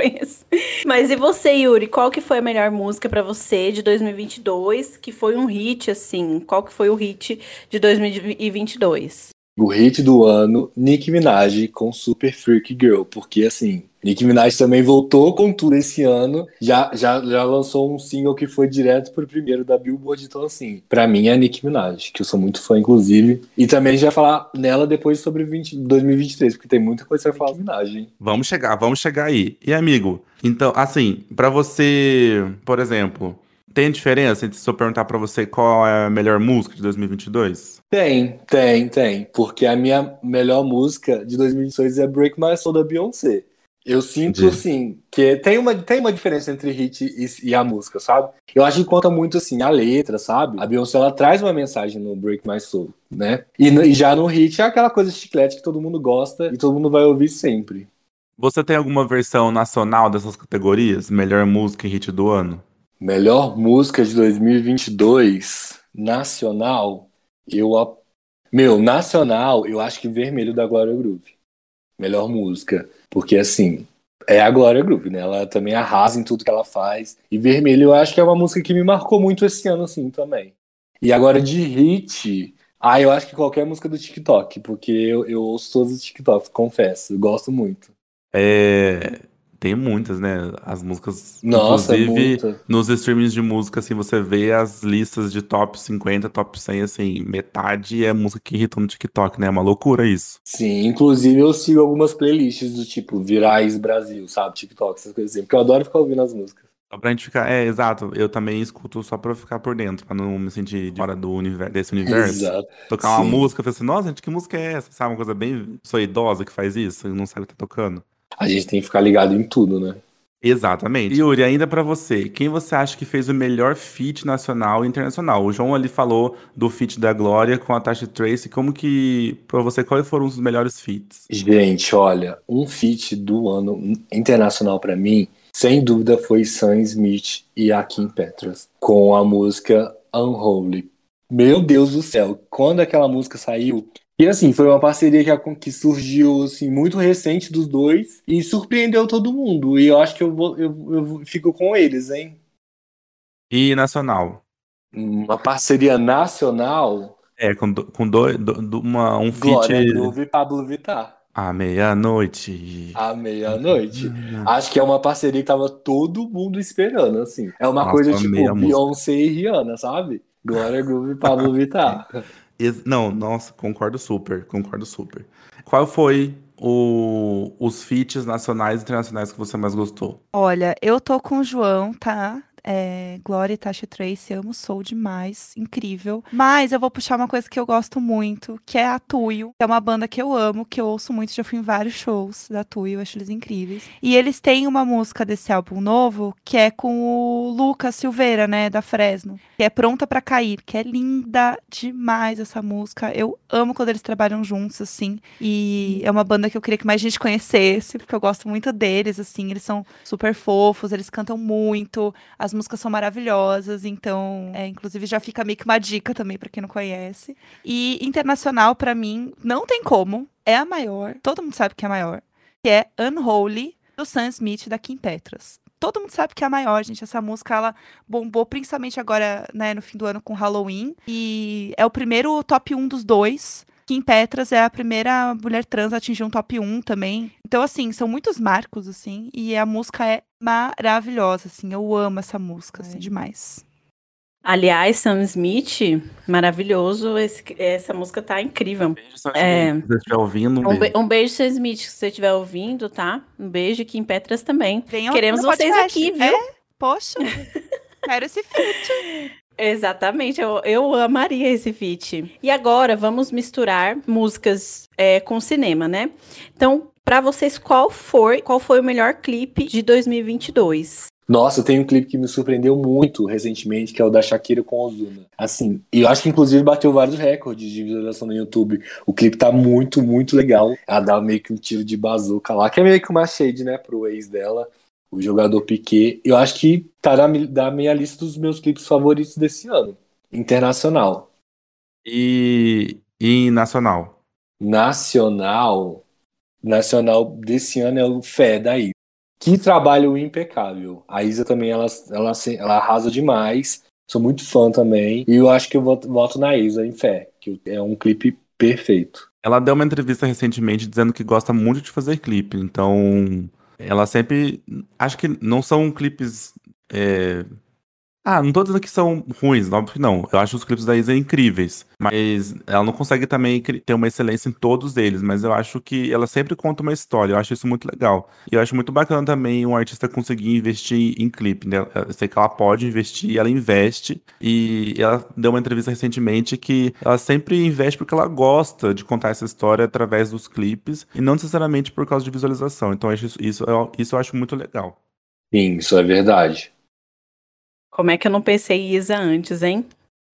conheço. Mas e você, Yuri? Qual que foi a melhor música pra você de 2022? Que foi um hit, assim. Qual que foi o hit de 2022? O hit do ano, Nicki Minaj com Super Freak Girl, porque assim, Nicki Minaj também voltou com tudo esse ano, já, já, já lançou um single que foi direto pro primeiro da Billboard, então assim, pra mim é Nicki Minaj, que eu sou muito fã, inclusive, e também a gente vai falar nela depois sobre 20, 2023, porque tem muita coisa pra falar Minaj, hein? Vamos chegar, vamos chegar aí. E amigo, então, assim, pra você, por exemplo, tem diferença entre se eu perguntar pra você qual é a melhor música de 2022? Tem, tem, tem, porque a minha melhor música de 2022 é Break My Soul da Beyoncé. Eu sinto, Entendi. assim, que tem uma, tem uma diferença entre hit e, e a música, sabe? Eu acho que conta muito, assim, a letra, sabe? A Beyoncé, ela traz uma mensagem no Break My Soul, né? E, e já no hit é aquela coisa chiclete que todo mundo gosta e todo mundo vai ouvir sempre. Você tem alguma versão nacional dessas categorias? Melhor música e hit do ano? Melhor música de 2022, nacional, eu... Meu, nacional, eu acho que Vermelho da Glória Groove. Melhor música. Porque, assim, é a Glória Groove, né? Ela também arrasa em tudo que ela faz. E Vermelho eu acho que é uma música que me marcou muito esse ano, assim, também. E agora de hit... Ah, eu acho que qualquer música do TikTok, porque eu, eu ouço todos os TikToks, confesso. Eu gosto muito. É, Tem muitas, né? As músicas. Nossa, inclusive, nos streamings de música, assim, você vê as listas de top 50, top 100, assim, metade é música que irritou no TikTok, né? É uma loucura isso. Sim, inclusive eu sigo algumas playlists do tipo Virais Brasil, sabe? TikTok, essas coisas assim. Porque eu adoro ficar ouvindo as músicas. Só pra gente ficar. É, exato. Eu também escuto só pra ficar por dentro, pra não me sentir fora do universo, desse universo. Exato. Tocar uma Sim. música, eu falei assim, nossa, gente, que música é essa? Sabe, uma coisa bem. Sou idosa que faz isso e não sabe o que tá tocando. A gente tem que ficar ligado em tudo, né? Exatamente. Yuri, ainda pra você, quem você acha que fez o melhor feat nacional e internacional? O João ali falou do feat da Glória com a Tasha Trace. Como que, pra você, quais foram os melhores feats? Gente, olha, um feat do ano internacional pra mim, sem dúvida, foi Sam Smith e a Kim Petras, com a música Unholy. Meu Deus do céu, quando aquela música saiu. E assim, foi uma parceria que, que surgiu assim, muito recente dos dois e surpreendeu todo mundo. E eu acho que eu, vou, eu, eu fico com eles, hein? E nacional? Uma parceria nacional, É, com, do- com dois, do- do- uma, um feat Glória Groove e Pablo Vittar. à meia-noite. À meia-noite. Acho que é uma parceria que tava todo mundo esperando, assim. É uma Nossa, coisa tipo a música. Beyoncé e Rihanna, sabe? Glória Groove e Pablo Vittar. Não, nossa, concordo super, concordo super. Qual foi o, os feats nacionais e internacionais que você mais gostou? Olha, eu tô com o João, tá? É, Glória e Tasha Trace, amo Soul demais, incrível. Mas eu vou puxar uma coisa que eu gosto muito, que é a Tuyo. É uma banda que eu amo, que eu ouço muito, já fui em vários shows da Tuyo, acho eles incríveis. E eles têm uma música desse álbum novo, que é com o Lucas Silveira, né, da Fresno, que é Pronta pra Cair, que é linda demais essa música. Eu amo quando eles trabalham juntos, assim. E é uma banda que eu queria que mais gente conhecesse, porque eu gosto muito deles, assim. Eles são super fofos, eles cantam muito, as músicas são maravilhosas, então, é, inclusive já fica meio que uma dica também pra quem não conhece. E internacional, pra mim, não tem como, é a maior, todo mundo sabe que é a maior, que é Unholy, do Sam Smith da Kim Petras. Todo mundo sabe que é a maior, gente. Essa música, ela bombou principalmente agora, né, no fim do ano com Halloween. E é o primeiro top 1 dos dois. Kim Petras é a primeira mulher trans a atingir um top 1 também. Então, assim, são muitos marcos, assim. E a música é maravilhosa, assim. Eu amo essa música, assim, demais. Aliás, Sam Smith, maravilhoso. esse- essa música tá incrível. Beijo, Sam É. Smith. Se você estiver ouvindo, um Um, beijo. be- um beijo, Sam Smith, se você estiver ouvindo, tá? Um beijo aqui em Petras também. Venham Queremos vocês podcast. aqui, viu? É? Poxa, quero esse feat. Exatamente, eu, eu amaria esse feat. E agora vamos misturar músicas é, com cinema, né? Então, pra vocês, qual foi, qual foi o melhor clipe de 2022? Nossa, tem um clipe que me surpreendeu muito recentemente, que é o da Shakira com Ozuna. Assim, e eu acho que inclusive bateu vários recordes de visualização no YouTube. O clipe tá muito, muito legal. Ela dá meio que um tiro de bazuca lá, que é meio que uma shade, né, pro ex dela, o jogador Piquet. Eu acho que tá na, da minha lista dos meus clipes favoritos desse ano. Internacional. E, e nacional? Nacional. Nacional desse ano é o Fé da Isa. Que trabalho impecável. A Isa também, ela, ela, ela arrasa demais. Sou muito fã também. E eu acho que eu voto, na Isa em Fé, que é um clipe perfeito. Ela deu uma entrevista recentemente dizendo que gosta muito de fazer clipe. Então, ela sempre. Acho que não são clipes. É, ah, não tô dizendo que são ruins, que não. Eu acho os clipes da Isa incríveis. Mas ela não consegue também ter uma excelência em todos eles. Mas eu acho que ela sempre conta uma história. Eu acho isso muito legal. E eu acho muito bacana também um artista conseguir investir em clipe, né? Eu sei que ela pode investir, ela investe. E ela deu uma entrevista recentemente que ela sempre investe porque ela gosta de contar essa história através dos clipes. E não necessariamente por causa de visualização. Então isso, isso, isso eu acho muito legal. Sim, isso é verdade. Como é que eu não pensei Isa antes, hein?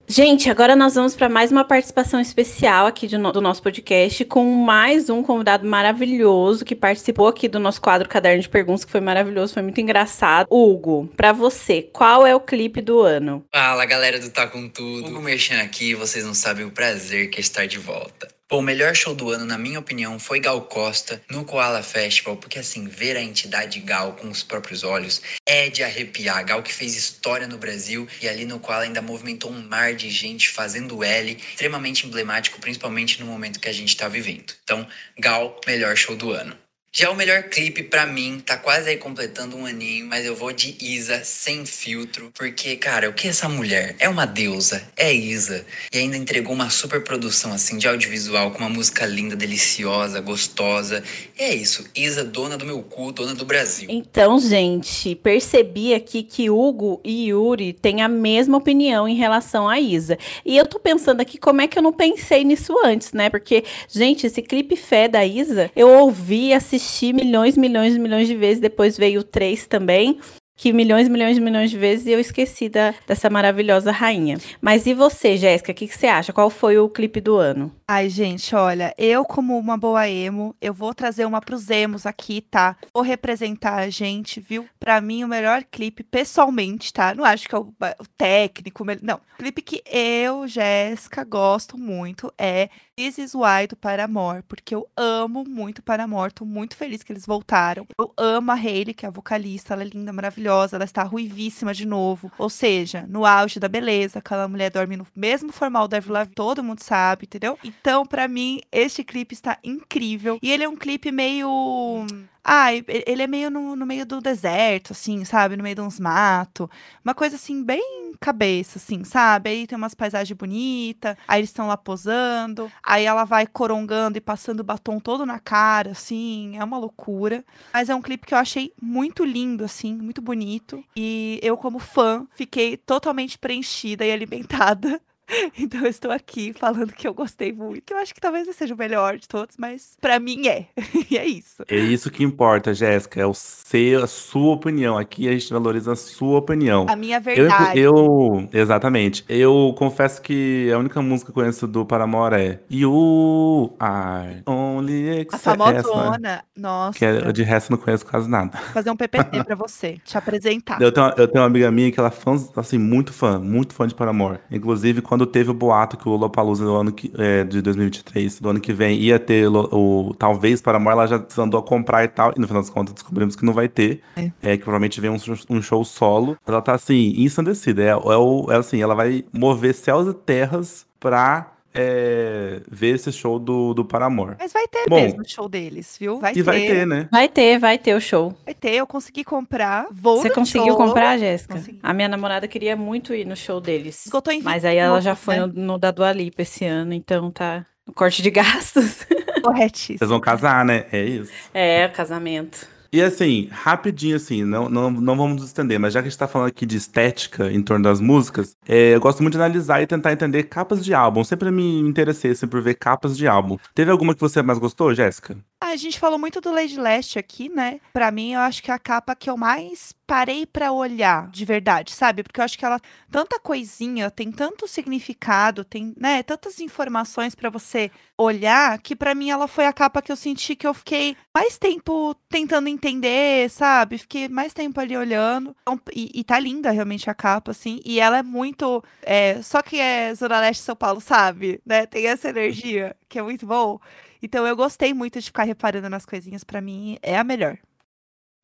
Gente, agora nós vamos para mais uma participação especial aqui no, do nosso podcast com mais um convidado maravilhoso que participou aqui do nosso quadro Caderno de Perguntas, que foi maravilhoso, foi muito engraçado. Hugo, para você, qual é o clipe do ano? Fala, galera do Tá Com Tudo. Hugo Merchan aqui, vocês não sabem o prazer que é estar de volta. O melhor show do ano, na minha opinião, foi Gal Costa no Koala Festival, porque assim, ver a entidade Gal com os próprios olhos é de arrepiar. Gal que fez história no Brasil e ali no Koala ainda movimentou um mar de gente fazendo L, extremamente emblemático, principalmente no momento que a gente está vivendo. Então, Gal, melhor show do ano. Já o melhor clipe para mim tá quase aí completando um aninho, mas eu vou de Isa sem filtro, porque cara, o que é essa mulher? É uma deusa, é Isa, e ainda entregou uma super produção assim de audiovisual com uma música linda, deliciosa, gostosa. E é isso, Isa, dona do meu cu, dona do Brasil. Então, gente, percebi aqui que Hugo e Yuri têm a mesma opinião em relação a Isa. E eu tô pensando aqui como é que eu não pensei nisso antes, né? Porque, gente, esse clipe fé da Isa, eu ouvi assisti assisti milhões, milhões, milhões de vezes. Depois veio o 3 também que milhões, milhões, milhões de vezes eu esqueci da, dessa maravilhosa rainha. Mas e você, Jéssica? O que, que, você acha? Qual foi o clipe do ano? Ai, gente, olha, eu como uma boa emo, eu vou trazer uma pros emos aqui, tá? Vou representar a gente, viu? Pra mim, o melhor clipe, pessoalmente, tá? Não acho que é o, o técnico, não. O clipe que eu, Jéssica, gosto muito é This Is Why do Paramore, porque eu amo muito Paramore, tô muito feliz que eles voltaram. Eu amo a Hayley, que é a vocalista, ela é linda, maravilhosa, ela está ruivíssima de novo. Ou seja, no auge da beleza, aquela mulher dorme no mesmo formal da Avril todo mundo sabe, entendeu? Então, para mim, este clipe está incrível. E ele é um clipe meio ah, ele é meio no, no meio do deserto, assim, sabe? No meio de uns matos. Uma coisa assim, bem cabeça, assim, sabe? Aí tem umas paisagens bonitas, aí eles estão lá posando, aí ela vai corongando e passando batom todo na cara, assim, é uma loucura. Mas é um clipe que eu achei muito lindo, assim, muito bonito. E eu, como fã, fiquei totalmente preenchida e alimentada Então eu estou aqui falando que eu gostei muito. Eu acho que talvez seja o melhor de todos, mas para mim é. e é isso. É isso que importa, Jéssica. É o seu, a sua opinião. Aqui a gente valoriza a sua opinião. A minha verdade. Eu, eu exatamente. Eu confesso que a única música que eu conheço do Paramore é You Are Only Except. A famosona. Nossa. Que é, de resto não conheço quase nada. Vou fazer um PPT pra você, te apresentar. Eu tenho, eu tenho uma amiga minha que ela é fã, assim, muito fã, muito fã de Paramore. Inclusive, quando quando teve o boato que o Lollapalooza do ano que, é, de 2023, do ano que vem, ia ter o, o talvez para a ela já andou a comprar e tal, e no final das contas descobrimos que não vai ter, é, é que provavelmente vem um, um, show solo. Ela tá assim, ensandecida, é, é, o, é assim, ela vai mover céus e terras pra é, ver esse show do, do Paramore. Mas vai ter Bom, mesmo o show deles, viu? Vai e ter. vai ter, né? Vai ter, vai ter o show. Vai ter, eu consegui comprar. Vou Você conseguiu show. comprar, Jéssica? A minha namorada queria muito ir no show deles. Esgotou em Mas aí ela já foi né? no, no da Dua Lipa esse ano, então tá no corte de gastos. Corretíssimo. Vocês vão casar, né? É isso. É, casamento. E assim, rapidinho assim, não, não, não vamos nos estender, mas já que a gente tá falando aqui de estética em torno das músicas, é, eu gosto muito de analisar e tentar entender capas de álbum. Sempre me interessei assim, por ver capas de álbum. Teve alguma que você mais gostou, Jéssica? A gente falou muito do Lady Leste aqui, né? Pra mim, eu acho que é a capa que eu mais parei pra olhar, de verdade, sabe? Porque eu acho que ela tanta coisinha, tem tanto significado, tem, né, tantas informações pra você olhar, que pra mim ela foi a capa que eu senti que eu fiquei mais tempo tentando entender, sabe? Fiquei mais tempo ali olhando. Então, e, e tá linda realmente a capa, assim. E ela é muito. é, só que é Zona Leste São Paulo, sabe? Né? Tem essa energia que é muito bom. Então eu gostei muito de ficar reparando nas coisinhas. Pra mim, é a melhor.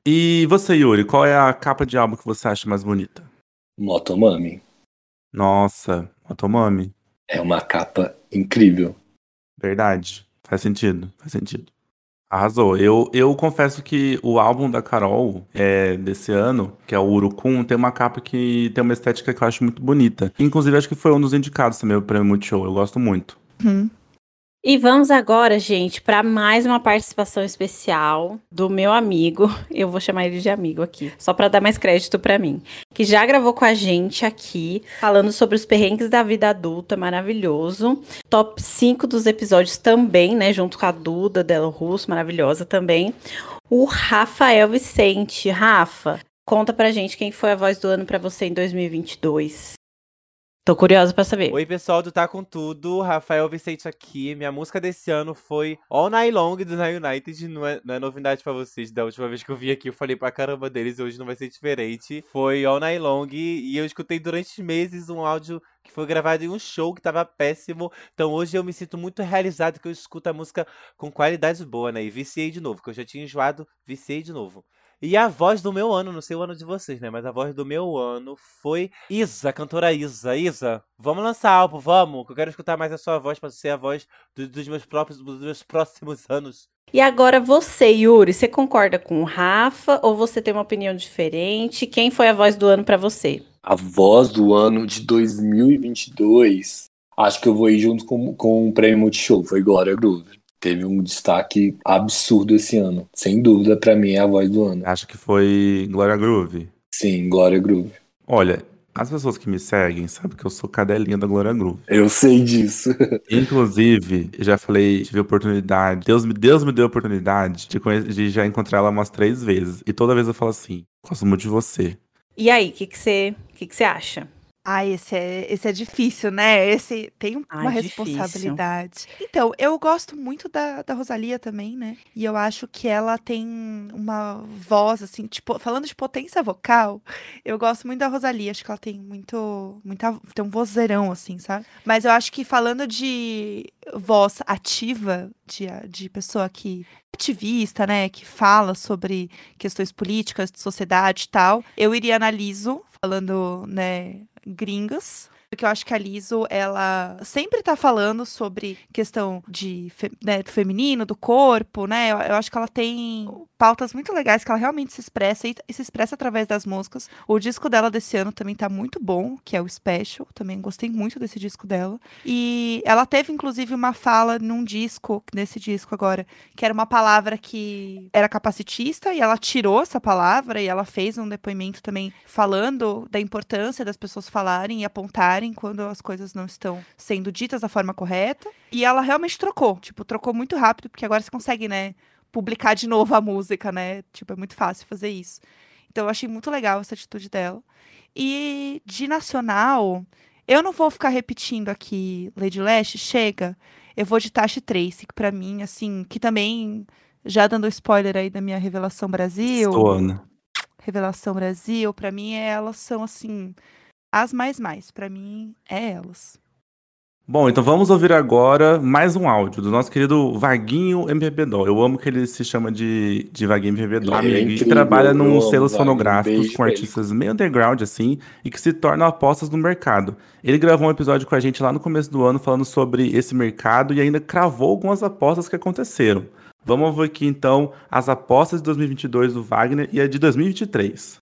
E você, Yuri, qual é a capa de álbum que você acha mais bonita? Motomami. Nossa, Motomami. É uma capa incrível. Verdade. Faz sentido, faz sentido. Arrasou. Eu, eu confesso que o álbum da Carol é, desse ano, que é o Urucum, tem uma capa que tem uma estética que eu acho muito bonita. Inclusive, acho que foi um dos indicados também o Prêmio Multishow. Eu gosto muito. Uhum. E vamos agora, gente, para mais uma participação especial do meu amigo. Eu vou chamar ele de amigo aqui, só para dar mais crédito para mim. Que já gravou com a gente aqui, falando sobre os perrengues da vida adulta, maravilhoso. Top 5 dos episódios também, né? Junto com a Duda Delo Russo, maravilhosa também. O Rafael Vicente. Rafa, conta pra gente quem foi a voz do ano para você em 2022. Tô curiosa pra saber. Oi, pessoal do Tá Com Tudo, Rafael Vicente aqui. Minha música desse ano foi All Night Long do Na United. Não é, não é novidade pra vocês. Da última vez que eu vim aqui, eu falei pra caramba deles. Hoje não vai ser diferente. Foi All Night Long e eu escutei durante meses um áudio que foi gravado em um show que tava péssimo. Então hoje eu me sinto muito realizado que eu escuto a música com qualidade boa, né? E viciei de novo, que eu já tinha enjoado, viciei de novo. E a voz do meu ano, não sei o ano de vocês, né? Mas a voz do meu ano foi Isa, a cantora Isa. Isa, vamos lançar álbum, vamos. Que eu quero escutar mais a sua voz pra ser a voz do- dos meus próprios, dos meus próximos anos. E agora você, Yuri, você concorda com o Rafa ou você tem uma opinião diferente? Quem foi a voz do ano pra você? A voz do ano de 2022. Acho que eu vou ir junto com, com o prêmio Multishow. Foi Glória Groove. Teve um destaque absurdo esse ano. Sem dúvida, pra mim, é a voz do ano. Acho que foi Gloria Groove. Sim, Glória Groove. Olha, as pessoas que me seguem sabem que eu sou cadelinha da Gloria Groove. Eu sei disso. Inclusive, eu já falei, tive oportunidade, Deus me, Deus me deu a oportunidade de, de já encontrar ela umas três vezes. E toda vez eu falo assim, gosto muito de você. E aí, o que que você que que você acha? Ah, esse é, esse é difícil, né? Esse tem um- Ai, uma difícil. responsabilidade. Então, eu gosto muito da, da Rosalia também, né? E eu acho que ela tem uma voz, assim, tipo, falando de potência vocal, eu gosto muito da Rosalia. Acho que ela tem muito, muita, tem um vozeirão, assim, sabe? Mas eu acho que falando de voz ativa, de, de pessoa que ativista, né, que fala sobre questões políticas, de sociedade e tal, eu iria na Liso, falando, né, gringas. Porque eu acho que a Liso, ela sempre tá falando sobre questão de, né, do feminino, do corpo, né? Eu, eu acho que ela tem pautas muito legais que ela realmente se expressa e, e se expressa através das músicas. O disco dela desse ano também tá muito bom, que é o Special. Também gostei muito desse disco dela. E ela teve, inclusive, uma fala num disco, nesse disco agora, que era uma palavra que era capacitista e ela tirou essa palavra e ela fez um depoimento também falando da importância das pessoas falarem e apontarem quando as coisas não estão sendo ditas da forma correta. E ela realmente trocou, tipo, trocou muito rápido, porque agora você consegue, né, publicar de novo a música, né? Tipo, é muito fácil fazer isso. Então eu achei muito legal essa atitude dela. E de nacional, eu não vou ficar repetindo aqui Lady Lash, chega. Eu vou de Tashi Trace, que pra mim, assim, que também, já dando spoiler aí da minha Revelação Brasil, Estou, Ana. Revelação Brasil, pra mim elas são, assim, as mais mais. Pra mim, é elas. Bom, então vamos ouvir agora mais um áudio do nosso querido Vaguinho MPB Doll. Eu amo que ele se chama de, de Vaguinho MPB Doll. Ele é e trabalha num selos fonográficos com pra ele. artistas meio underground, assim, e que se tornam apostas no mercado. Ele gravou um episódio com a gente lá no começo do ano falando sobre esse mercado e ainda cravou algumas apostas que aconteceram. Vamos ouvir aqui então as apostas de 2022 do Wagner e a de 2023.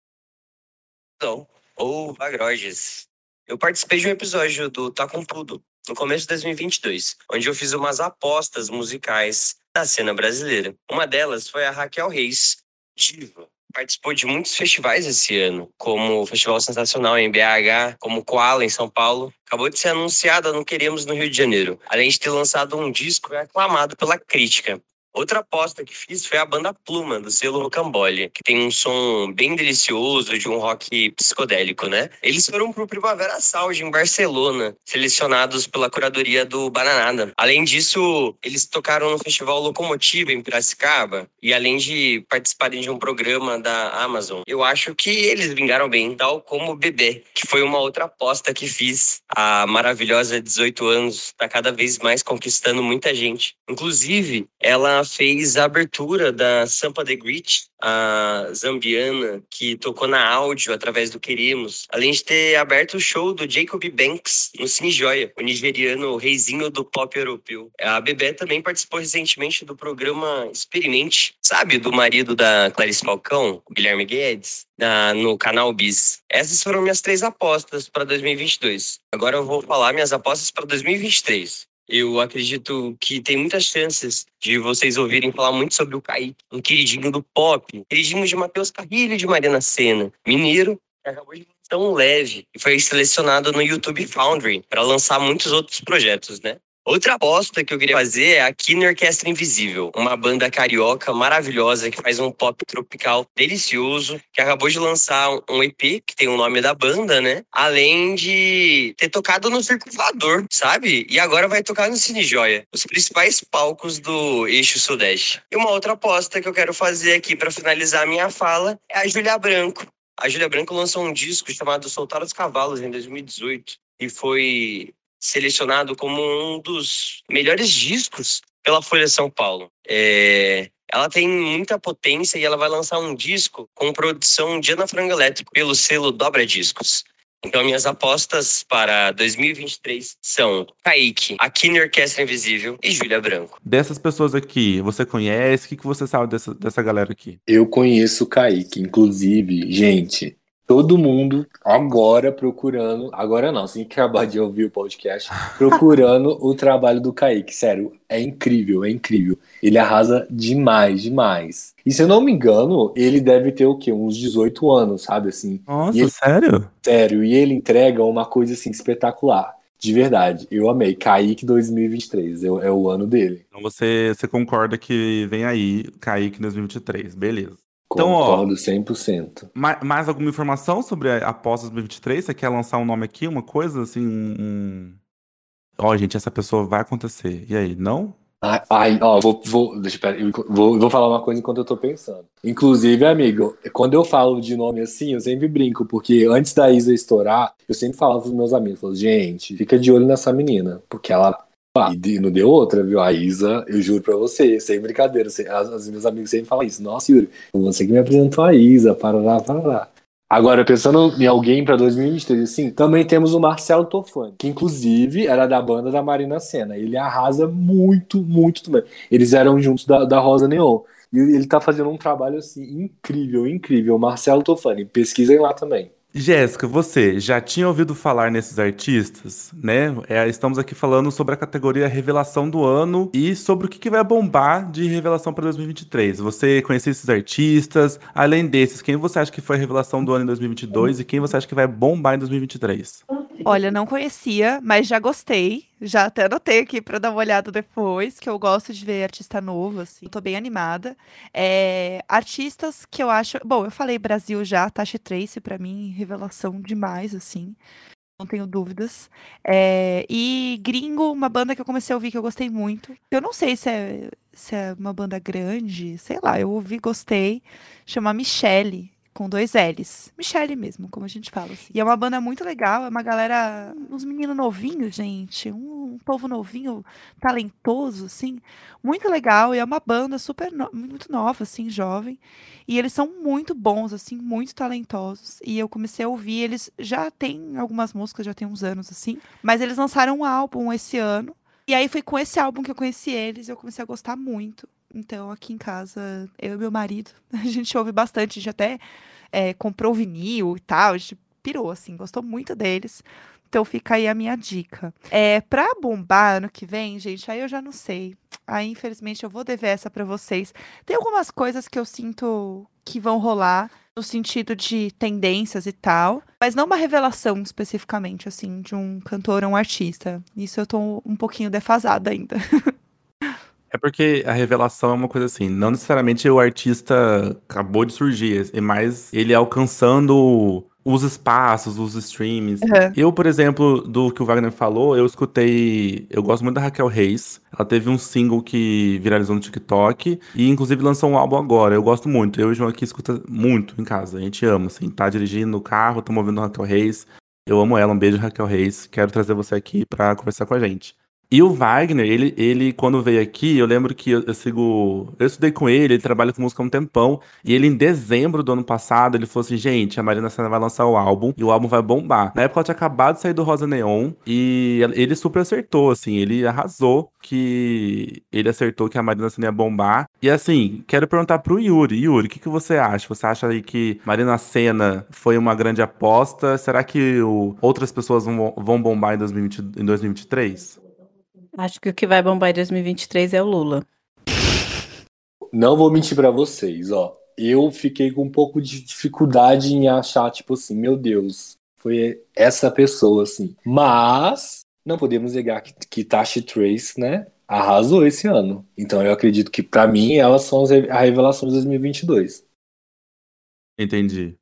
Então, ou Vagroges. Eu participei de um episódio do Tá Com Tudo, no começo de 2022, onde eu fiz umas apostas musicais da cena brasileira. Uma delas foi a Raquel Reis, diva. Participou de muitos festivais esse ano, como o Festival Sensacional em BH, como Koala em São Paulo. Acabou de ser anunciada no Queremos no Rio de Janeiro, além de ter lançado um disco aclamado pela crítica. Outra aposta que fiz foi a banda Pluma, do selo Rocambole, que tem um som bem delicioso de um rock psicodélico, né? Eles foram pro Primavera Sound em Barcelona, selecionados pela curadoria do Bananada. Além disso, eles tocaram no Festival Locomotiva em Piracicaba e além de participarem de um programa da Amazon, eu acho que eles vingaram bem, tal como Bebê, que foi uma outra aposta que fiz. A maravilhosa 18 anos tá cada vez mais conquistando muita gente. Inclusive, ela fez a abertura da Sampa de Grit, a zambiana, que tocou na áudio através do Queremos, além de ter aberto o show do Jacob Banks no Cine Joia, o nigeriano reizinho do pop europeu. A Bebê também participou recentemente do programa Experimente, sabe, do marido da Clarice Falcão, Guilherme Guedes, na, no canal Bis. Essas foram minhas três apostas para 2022. Agora eu vou falar minhas apostas para 2023. Eu acredito que tem muitas chances de vocês ouvirem falar muito sobre o Kaique, um queridinho do pop, queridinho de Matheus Carrilho e de Mariana Senna, mineiro, que acabou de tão leve e foi selecionado no YouTube Foundry para lançar muitos outros projetos, né? Outra aposta que eu queria fazer é aqui no Orquestra Invisível, uma banda carioca maravilhosa que faz um pop tropical delicioso, que acabou de lançar um EP que tem o nome da banda, né? Além de ter tocado no Circo Voador, sabe? E agora vai tocar no Cine Joia, os principais palcos do eixo Sudeste. E uma outra aposta que eu quero fazer aqui para finalizar a minha fala é a Júlia Branco. A Júlia Branco lançou um disco chamado Soltar os Cavalos em 2018 e foi selecionado como um dos melhores discos pela Folha de São Paulo. É, ela tem muita potência e ela vai lançar um disco com produção de Ana Frango Elétrico pelo selo Dobra Discos. Então, minhas apostas para 2023 são Kaique, aqui na Orquestra Invisível e Júlia Branco. Dessas pessoas aqui, você conhece? O que, que você sabe dessa, dessa galera aqui? Eu conheço o Kaique, inclusive, gente, todo mundo agora procurando, agora não, assim que acabar de ouvir o podcast, procurando o trabalho do Kaique. Sério, é incrível, é incrível. Ele arrasa demais, demais. E se eu não me engano, ele deve ter o quê? Uns 18 anos, sabe assim? Nossa, ele, sério? Sério, e ele entrega uma coisa assim espetacular. De verdade, eu amei. Kaique 2023 é, é o ano dele. Então você, você concorda que vem aí Kaique 2023, beleza. Então, Concordo ó, 100%. Mais, mais alguma informação sobre a aposta 2023? Você quer lançar um nome aqui, uma coisa assim, um... Ó, gente, essa pessoa vai acontecer. E aí, não? Ai, ai ó, vou, vou, deixa, pera, eu vou, vou falar uma coisa enquanto eu tô pensando. Inclusive, amigo, quando eu falo de nome assim, eu sempre brinco, porque antes da Isa estourar, eu sempre falava pros meus amigos, falo, gente, fica de olho nessa menina, porque ela e não deu outra, viu? A Isa, eu juro pra você, sem brincadeira. Os meus amigos sempre falam isso. Nossa, Yuri, você que me apresentou a Isa, parará, parará. Agora, pensando em alguém pra 2023, assim, também temos o Marcelo Tofani, que inclusive era da banda da Marina Senna. Ele arrasa muito, muito também. Eles eram juntos da, da Rosa Neon. E ele tá fazendo um trabalho, assim, incrível, incrível. Marcelo Tofani, pesquisem lá também. Jéssica, você já tinha ouvido falar nesses artistas, né? É, estamos aqui falando sobre a categoria Revelação do Ano e sobre o que, que vai bombar de revelação para 2023. Você conhecia esses artistas? Além desses, quem você acha que foi a revelação do ano em 2022 e quem você acha que vai bombar em 2023? Olha, não conhecia, mas já gostei. Já até anotei aqui para dar uma olhada depois, que eu gosto de ver artista novo, assim. Tô bem animada. É, artistas que eu acho. Bom, eu falei Brasil já, Tasha Trace, para mim, revelação demais, assim. Não tenho dúvidas. É, e Gringo, uma banda que eu comecei a ouvir que eu gostei muito. Eu não sei se é, se é uma banda grande, sei lá, eu ouvi, gostei. Chama Michelle com dois L's. Michelle mesmo, como a gente fala. Assim. E é uma banda muito legal, é uma galera, uns meninos novinhos, gente, um, um povo novinho, talentoso, assim, muito legal. E é uma banda super, no, muito nova, assim, jovem. E eles são muito bons, assim, muito talentosos. E eu comecei a ouvir, eles já têm algumas músicas, já tem uns anos, assim. Mas eles lançaram um álbum esse ano. E aí foi com esse álbum que eu conheci eles eu comecei a gostar muito. Então, aqui em casa, eu e meu marido, a gente ouve bastante, a gente até é, comprou vinil e tal, a gente pirou, assim, gostou muito deles. Então fica aí a minha dica. É, pra bombar ano que vem, gente, aí eu já não sei. Aí, infelizmente, eu vou dever essa para vocês. Tem algumas coisas que eu sinto que vão rolar no sentido de tendências e tal, mas não uma revelação especificamente, assim, de um cantor ou um artista. Isso eu tô um pouquinho defasada ainda. É porque a revelação é uma coisa assim, não necessariamente o artista acabou de surgir, é mais ele alcançando os espaços, os streams. Uhum. Eu, por exemplo, do que o Wagner falou, eu escutei. Eu gosto muito da Raquel Reis. Ela teve um single que viralizou no TikTok e, inclusive, lançou um álbum agora. Eu gosto muito. Eu e o João aqui escuta muito em casa. A gente ama, assim. Tá dirigindo no carro, estamos ouvindo a Raquel Reis. Eu amo ela. Um beijo, Raquel Reis. Quero trazer você aqui pra conversar com a gente. E o Wagner, ele, ele quando veio aqui, eu lembro que eu, eu sigo. Eu estudei com ele, ele trabalha com música há um tempão. E ele, em dezembro do ano passado, ele falou assim: gente, a Marina Senna vai lançar o álbum e o álbum vai bombar. Na época ela tinha acabado de sair do Rosa Neon e ele super acertou, assim, ele arrasou que ele acertou que a Marina Senna ia bombar. E assim, quero perguntar pro Yuri: Yuri, o que, que você acha? Você acha aí que Marina Senna foi uma grande aposta? Será que o, outras pessoas vão, vão bombar em, 2020, em 2023? Acho que o que vai bombar em 2023 é o Lula. Não vou mentir pra vocês, ó. Eu fiquei com um pouco de dificuldade em achar, tipo assim, meu Deus, foi essa pessoa, assim. Mas não podemos negar que, que Tashi Trace, né, arrasou esse ano. Então eu acredito que, pra mim, elas são as revelação de 2022. Entendi.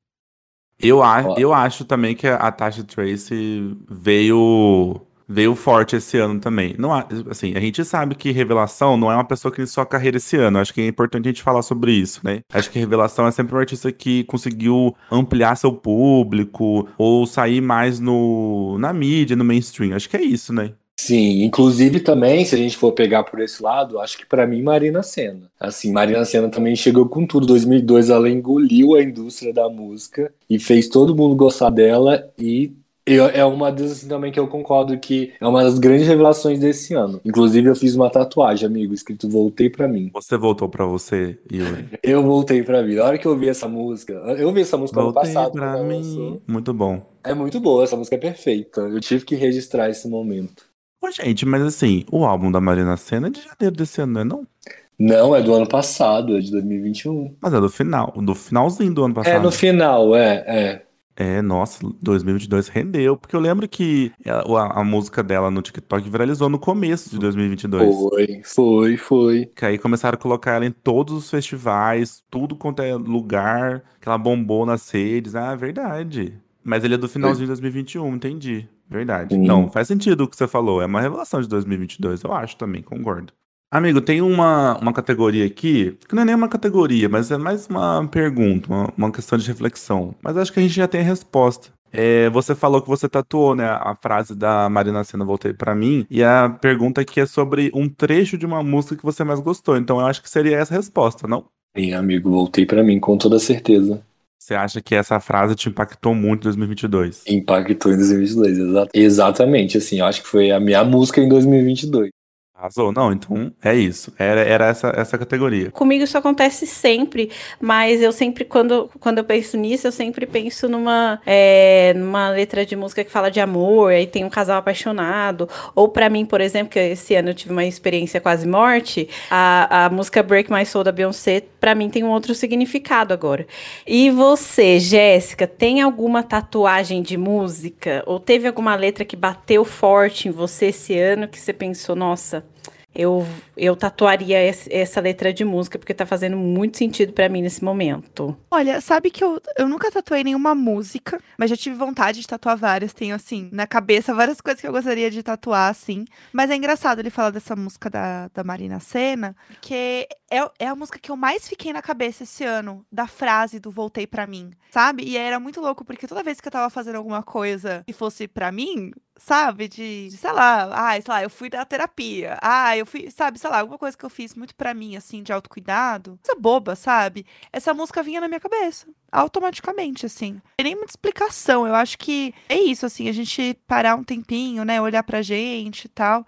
Eu, a, eu acho também que a Tasha Trace veio veio forte esse ano também. Não, há- assim, a gente sabe que Revelação não é uma pessoa que iniciou a carreira esse ano. Acho que é importante a gente falar sobre isso, né? Acho que Revelação é sempre um artista que conseguiu ampliar seu público ou sair mais no na mídia, no mainstream. Acho que é isso, né? Sim, inclusive também, se a gente for pegar por esse lado, acho que pra mim Marina Senna. Assim, Marina Senna também chegou com tudo. 2002 ela engoliu a indústria da música e fez todo mundo gostar dela e eu- é uma das assim, também que eu concordo que é uma das grandes revelações desse ano. Inclusive eu fiz uma tatuagem, amigo, escrito Voltei pra mim. Você voltou pra você, Yuri. Eu voltei pra mim. Na hora que eu ouvi essa música, eu ouvi essa música ano Voltei passado, pra ela mim. lançou. Muito bom. É muito boa, essa música é perfeita. Eu tive que registrar esse momento. Ô, gente, mas assim, o álbum da Marina Senna é de janeiro desse ano, não é não? Não, é do ano passado, é de 2021. Mas é do final, do finalzinho do ano passado. É no final, é, é. É, nossa, 2022 rendeu, porque eu lembro que a, a música dela no TikTok viralizou no começo de 2022. Foi, foi, foi. Que aí começaram a colocar ela em todos os festivais, tudo quanto é lugar, que ela bombou nas redes. Ah, verdade. Mas ele é do finalzinho de 2021, entendi. Verdade. Sim. Não, faz sentido o que você falou. É uma revelação de 2022, eu acho também, concordo. Amigo, tem uma, uma categoria aqui, que não é nem uma categoria, mas é mais uma pergunta, uma, uma questão de reflexão. Mas acho que a gente já tem a resposta. É, você falou que você tatuou, né, a frase da Marina Senna Voltei Pra Mim, e a pergunta aqui é sobre um trecho de uma música que você mais gostou. Então eu acho que seria essa a resposta, não? Sim, amigo, voltei pra mim com toda certeza. Você acha que essa frase te impactou muito em 2022? Impactou em 2022, exa- exatamente, assim, eu acho que foi a minha música em 2022. Arrasou? Não, então é isso. Era, era essa, essa categoria. Comigo isso acontece sempre, mas eu sempre, quando, quando eu penso nisso, eu sempre penso numa, é, numa letra de música que fala de amor, aí tem um casal apaixonado. Ou pra mim, por exemplo, que esse ano eu tive uma experiência quase morte, a, a música Break My Soul da Beyoncé, pra mim tem um outro significado agora. E você, Jéssica, tem alguma tatuagem de música? Ou teve alguma letra que bateu forte em você esse ano que você pensou, nossa, eu, eu tatuaria essa letra de música porque tá fazendo muito sentido pra mim nesse momento. Olha, sabe que eu, eu nunca tatuei nenhuma música, mas já tive vontade de tatuar várias. Tenho, assim, na cabeça várias coisas que eu gostaria de tatuar, assim. Mas é engraçado ele falar dessa música da, da Marina Senna, porque é, é a música que eu mais fiquei na cabeça esse ano, da frase do Voltei Pra Mim, sabe? E era muito louco, porque toda vez que eu tava fazendo alguma coisa que fosse pra mim, sabe? De, de, sei lá, ah, sei lá, eu fui da terapia. Ah, eu fui, sabe, sei lá, alguma coisa que eu fiz muito pra mim, assim, de autocuidado. Coisa boba, sabe? Essa música vinha na minha cabeça. Automaticamente, assim. Não tem nem muita explicação. Eu acho que é isso, assim, a gente parar um tempinho, né? Olhar pra gente e tal.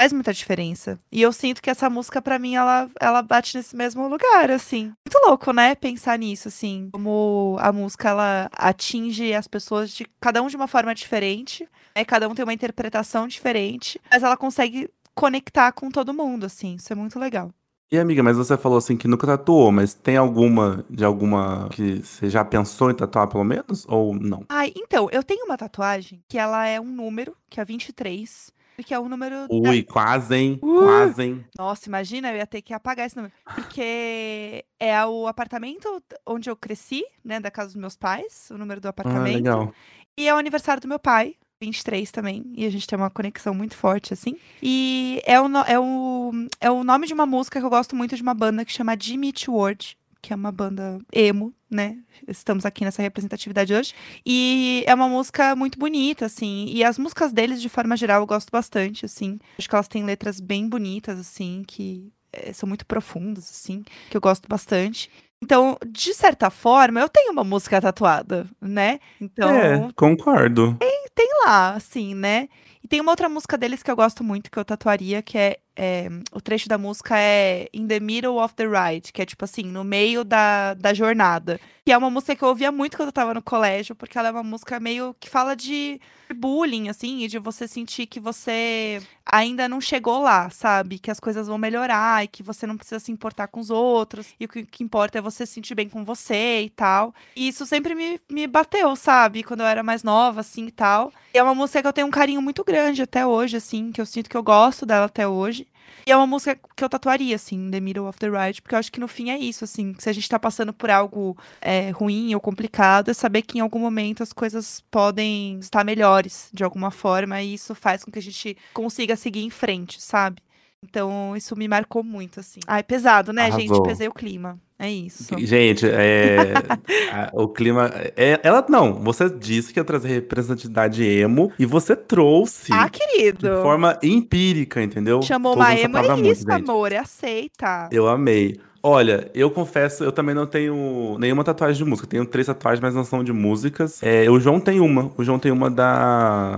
Faz muita diferença. E eu sinto que essa música, pra mim, ela, ela bate nesse mesmo lugar, assim. Muito louco, né? Pensar nisso, assim. Como a música, ela atinge as pessoas de cada um de uma forma diferente. Né? Cada um tem uma interpretação diferente. Mas ela consegue conectar com todo mundo, assim. Isso é muito legal. E amiga, mas você falou assim que nunca tatuou, mas tem alguma de alguma que você já pensou em tatuar pelo menos ou não? Ai, então, eu tenho uma tatuagem que ela é um número, que é 23, Porque é o número. da- Ui, quase, hein? Uh! Quase, hein? Nossa, imagina, eu ia ter que apagar esse número. Porque é o apartamento onde eu cresci, né? Da casa dos meus pais, o número do Ah, apartamento. legal. E é o aniversário do meu pai, 23 também. E a gente tem uma conexão muito forte, assim. E é o, é o, é o nome de uma música que eu gosto muito de uma banda que chama Jimmy World, que é uma banda emo, né? Estamos aqui nessa representatividade hoje. E é uma música muito bonita, assim. E as músicas deles, de forma geral, eu gosto bastante, assim. Acho que elas têm letras bem bonitas, assim, que eh, são muito profundas, assim, que eu gosto bastante. Então, de certa forma, eu tenho uma música tatuada, né? Então, É, concordo. tem lá, assim, né? E tem uma outra música deles que eu gosto muito, que eu tatuaria, que é, é, o trecho da música é In the Middle of the Ride, que é tipo assim, no meio da, da jornada. Que é uma música que eu ouvia muito quando eu tava no colégio, porque ela é uma música meio que fala de bullying, assim, e de você sentir que você ainda não chegou lá, sabe? Que as coisas vão melhorar e que você não precisa se importar com os outros, e o que, que importa é você se sentir bem com você e tal. E isso sempre me, me bateu, sabe? Quando eu era mais nova, assim e tal. E é uma música que eu tenho um carinho muito grande até hoje, assim, que eu sinto que eu gosto dela até hoje. E é uma música que eu tatuaria, assim, The Middle of the Ride, porque eu acho que no fim é isso, assim, se a gente tá passando por algo é, ruim ou complicado, é saber que em algum momento as coisas podem estar melhores de alguma forma, e isso faz com que a gente consiga seguir em frente, sabe? Então, isso me marcou muito, assim. Ah, é pesado, né, gente? Arrasou. Pesei o clima. É isso. Gente, é, a- o clima. é- ela não, você disse que ia trazer representatividade emo e você trouxe Ah, de querido. forma empírica, entendeu? Chamou Tô uma emo, palavra é muito, isso, gente. amor, é aceita. Eu amei. Olha, eu confesso, eu também não tenho nenhuma tatuagem de música. Tenho três tatuagens, mas não são de músicas. É, o João tem uma. O João tem uma da.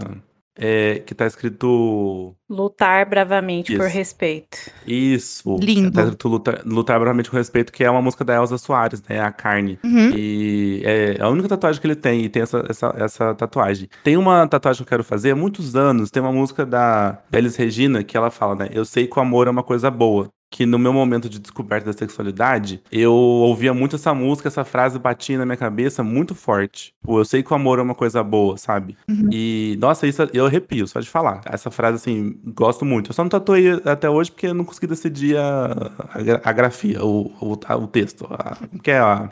É, que tá escrito. Lutar bravamente por Isso. respeito. Isso. Lindo. Tá escrito lutar, lutar bravamente com respeito, que é uma música da Elza Soares, né? A Carne. Uhum. E é a única tatuagem que ele tem, e tem essa, essa, essa tatuagem. Tem uma tatuagem que eu quero fazer há muitos anos, tem uma música da Elis Regina que ela fala, né? Eu sei que o amor é uma coisa boa. Que no meu momento de descoberta da sexualidade, eu ouvia muito essa música, essa frase batia na minha cabeça muito forte. Pô, eu sei que o amor é uma coisa boa, sabe? E, nossa, isso eu arrepio, só de falar. Essa frase, assim, gosto muito. Eu só não tatuei até hoje porque eu não consegui decidir a, a, a grafia, o, o, a- o texto. A, que é a,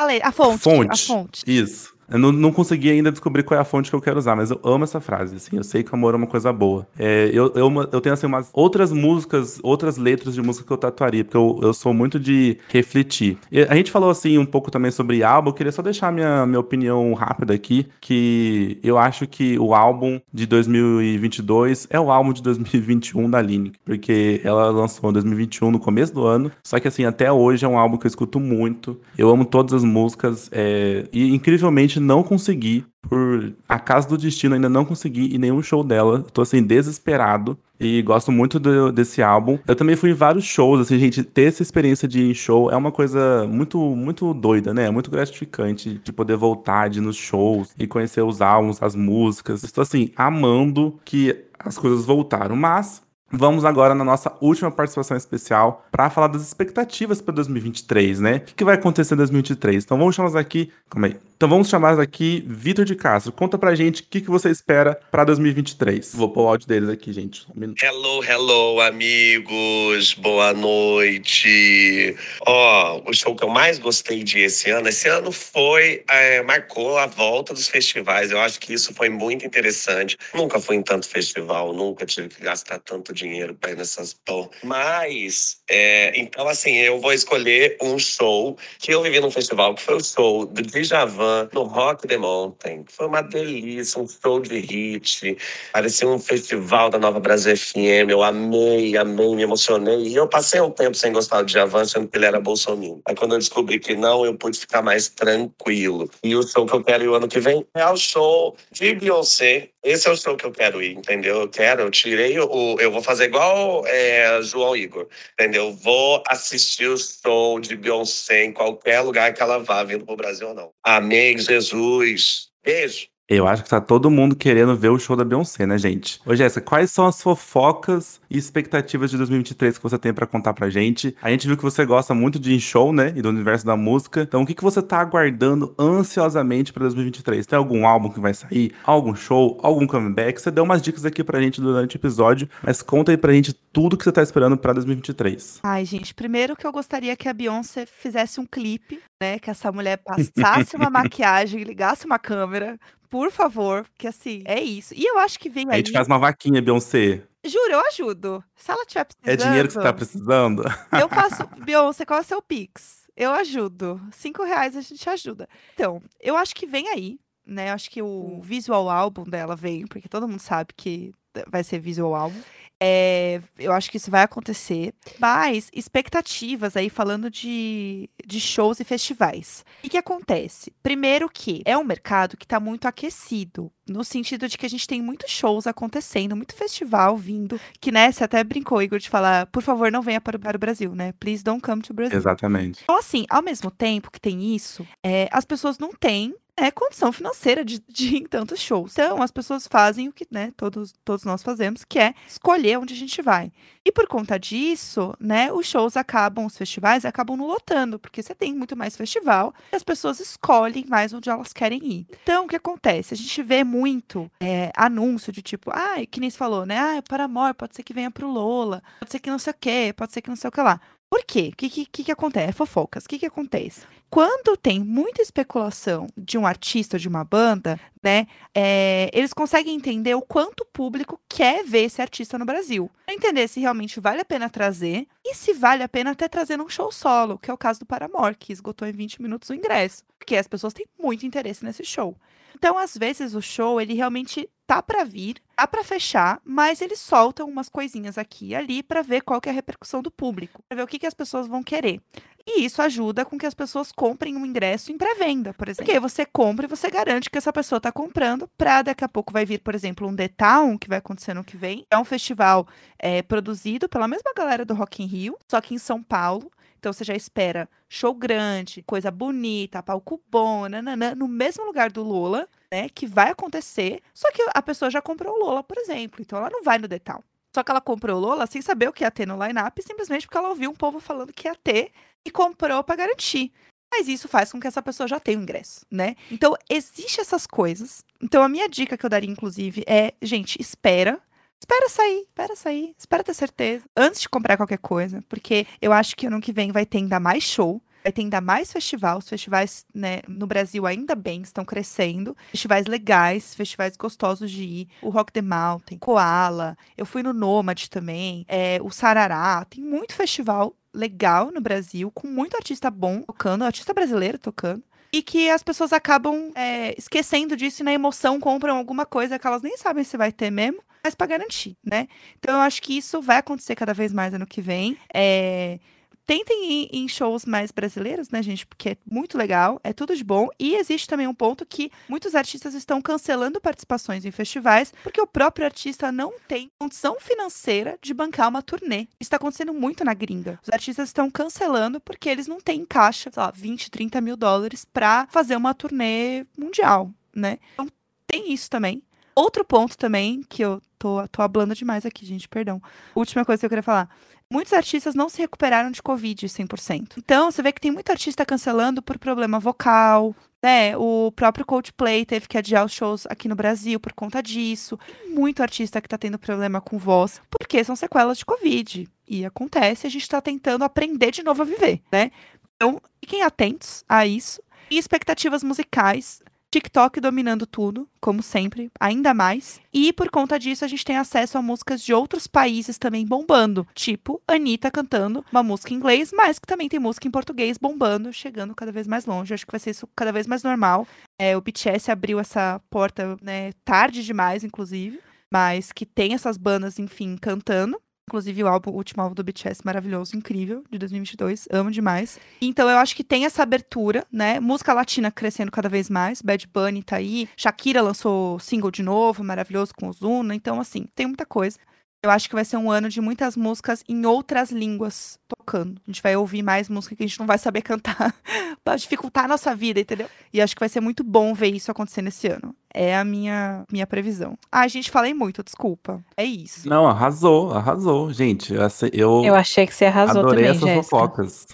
A, le- a fonte, fonte. a fonte. Isso. Eu não, não consegui ainda descobrir qual é a fonte que eu quero usar, mas eu amo essa frase, assim. Eu sei que o amor é uma coisa boa. É, eu, eu, eu tenho, assim, umas outras músicas, outras letras de música que eu tatuaria, porque eu, eu sou muito de refletir. E a gente falou, assim, um pouco também sobre álbum. Eu queria só deixar minha, minha opinião rápida aqui, que eu acho que o álbum de 2022 é o álbum de 2021 da Lineker, porque ela lançou em 2021, no começo do ano. Só que, assim, até hoje é um álbum que eu escuto muito. Eu amo todas as músicas. é, e, incrivelmente, não consegui, por acaso do destino, ainda não consegui em nenhum show dela. Tô, assim, desesperado. E gosto muito do- desse álbum. Eu também fui em vários shows, assim, gente, ter essa experiência de ir em show é uma coisa muito, muito doida, né? Muito gratificante de poder voltar, de ir nos shows e conhecer os álbuns, as músicas. Estou, assim, amando que as coisas voltaram. Mas Vamos agora na nossa última participação especial para falar das expectativas para 2023, né? O que, que vai acontecer em 2023? Então vamos chamar aqui. Calma aí. Então vamos chamar aqui Vitor de Castro. Conta pra gente o que, que você espera para 2023. Vou pôr o áudio deles aqui, gente. Um minuto. Hello, hello, amigos. Boa noite. Ó, o show que eu mais gostei de esse ano, esse ano foi, é, marcou a volta dos festivais. Eu acho que isso foi muito interessante. Nunca fui em tanto festival, nunca tive que gastar tanto dinheiro para ir nessas porra. Mas, é, então assim, eu vou escolher um show que eu vivi num festival, que foi o show do Djavan no Rock the Mountain. Foi uma delícia, um show de hit. Parecia um festival da Nova Brasil FM. Eu amei, amei, me emocionei. E eu passei um tempo sem gostar do Djavan, sendo que ele era bolsominion. Aí quando eu descobri que não, eu pude ficar mais tranquilo. E o show que eu quero ir o ano que vem é o show de Beyoncé. Esse é o show que eu quero ir, entendeu? Eu quero, eu tirei o. Eu vou fazer igual é, João Igor, entendeu? Vou assistir o show de Beyoncé em qualquer lugar que ela vá, vindo pro Brasil ou não. Amém, Jesus. Beijo. Eu acho que tá todo mundo querendo ver o show da Beyoncé, né, gente? Ô, Jéssica, quais são as fofocas e expectativas de 2023 que você tem pra contar pra gente? A gente viu que você gosta muito de show, né, e do universo da música. Então, o que, que você tá aguardando ansiosamente pra 2023? Tem algum álbum que vai sair? Algum show? Algum comeback? Você deu umas dicas aqui pra gente durante o episódio, mas conta aí pra gente tudo que você tá esperando pra 2023. Ai, gente, primeiro que eu gostaria que a Beyoncé fizesse um clipe, né? Que essa mulher passasse uma maquiagem, ligasse uma câmera, por favor, porque assim, é isso. E eu acho que vem A aí. gente faz uma vaquinha, Beyoncé. Juro, eu ajudo. Se ela tiver precisando. É dinheiro que você tá precisando? Eu faço. Beyoncé, qual é o seu Pix? Eu ajudo. Cinco reais a gente ajuda. Então, eu acho que vem aí, né? Eu acho que o visual álbum dela vem, porque todo mundo sabe que vai ser visual álbum. É, eu acho que isso vai acontecer. Mas expectativas aí, falando de, de shows e festivais. O que, que acontece? Primeiro que é um mercado que está muito aquecido. No sentido de que a gente tem muitos shows acontecendo, muito festival vindo. Que, né, você até brincou, Igor, de falar, por favor, não venha para o, para o Brasil, né? Please don't come to Brazil. Exatamente. Então, assim, ao mesmo tempo que tem isso, é, as pessoas não têm é, condição financeira de, de ir em tantos shows. Então, as pessoas fazem o que né, todos, todos nós fazemos, que é escolher onde a gente vai. E por conta disso, né, os shows acabam, os festivais acabam lotando, porque você tem muito mais festival e as pessoas escolhem mais onde elas querem ir. Então, o que acontece? A gente vê muito é, anúncio de tipo, ah, que nem você falou, né? Ah, para amor, pode ser que venha pro Lola, pode ser que não sei o quê, pode ser que não sei o que lá. Por quê? O que, que, que acontece? É fofocas. O que, que acontece? Quando tem muita especulação de um artista de uma banda, né? é, eles conseguem entender o quanto o público quer ver esse artista no Brasil. Entender se realmente vale a pena trazer e se vale a pena até trazer num show solo, que é o caso do Paramore, que esgotou em 20 minutos o ingresso. Porque as pessoas têm muito interesse nesse show. Então, às vezes, o show, ele realmente tá pra vir, tá pra fechar, mas eles soltam umas coisinhas aqui e ali pra ver qual que é a repercussão do público, pra ver o que, que as pessoas vão querer. E isso ajuda com que as pessoas comprem um ingresso em pré-venda, por exemplo. Porque você compra e você garante que essa pessoa tá comprando pra daqui a pouco vai vir, por exemplo, um The Town, que vai acontecer no que vem. É um festival é, produzido pela mesma galera do Rock in Rio, só que em São Paulo. Então você já espera show grande, coisa bonita, palco bom, nananã, no mesmo lugar do Lola, né? Que vai acontecer. Só que a pessoa já comprou o Lola, por exemplo. Então ela não vai no Detal. Só que ela comprou o Lola sem saber o que ia ter no line-up, simplesmente porque ela ouviu um povo falando que ia ter e comprou pra garantir. Mas isso faz com que essa pessoa já tenha o ingresso, né? Então, existe essas coisas. Então, a minha dica que eu daria, inclusive, é, gente, espera. Espera sair, espera sair, espera ter certeza. Antes de comprar qualquer coisa. Porque eu acho que ano que vem vai ter ainda mais show. Vai ter ainda mais festival. Os festivais, né, no Brasil, ainda bem, estão crescendo. Festivais legais, festivais gostosos de ir. O Rock the Mountain, Koala. Eu fui no Nomad também. É, o Sarará. Tem muito festival legal no Brasil, com muito artista bom tocando, artista brasileiro tocando. E que as pessoas acabam é, esquecendo disso e na emoção compram alguma coisa que elas nem sabem se vai ter mesmo, mas para garantir, né? Então eu acho que isso vai acontecer cada vez mais ano que vem. É, Tentem ir em shows mais brasileiros, né, gente? Porque é muito legal, é tudo de bom. E existe também um ponto que muitos artistas estão cancelando participações em festivais porque o próprio artista não tem condição financeira de bancar uma turnê. Isso está acontecendo muito na gringa. Os artistas estão cancelando porque eles não têm caixa, sei lá, 20, 30 mil dólares para fazer uma turnê mundial, né? Então tem isso também. Outro ponto também, que eu tô, tô hablando demais aqui, gente, perdão. Última coisa que eu queria falar. Muitos artistas não se recuperaram de Covid 100%. Então, você vê que tem muito artista cancelando por problema vocal, né? O próprio Coldplay teve que adiar os shows aqui no Brasil por conta disso. Muito artista que tá tendo problema com voz, porque são sequelas de Covid. E acontece, a gente tá tentando aprender de novo a viver, né? Então, fiquem atentos a isso. E expectativas musicais. TikTok dominando tudo, como sempre, ainda mais. E por conta disso, a gente tem acesso a músicas de outros países também bombando. Tipo, Anitta cantando uma música em inglês, mas que também tem música em português bombando, chegando cada vez mais longe. Acho que vai ser isso cada vez mais normal. É, o BTS abriu essa porta, né, tarde demais, inclusive. Mas que tem essas bandas, enfim, cantando. Inclusive, o, álbum, o último álbum do BTS maravilhoso, incrível, de 2022. Amo demais. Então, eu acho que tem essa abertura, né? Música latina crescendo cada vez mais. Bad Bunny tá aí. Shakira lançou single de novo, maravilhoso com Ozuna. Então, assim, tem muita coisa. Eu acho que vai ser um ano de muitas músicas em outras línguas tocando. A gente vai ouvir mais música que a gente não vai saber cantar pra dificultar a nossa vida, entendeu? E acho que vai ser muito bom ver isso acontecer nesse ano. É a minha, minha previsão. Ah, gente, falei muito, desculpa. É isso. Não, arrasou, arrasou. Gente, eu, Eu achei que você arrasou adorei também, essas Jéssica. fofocas.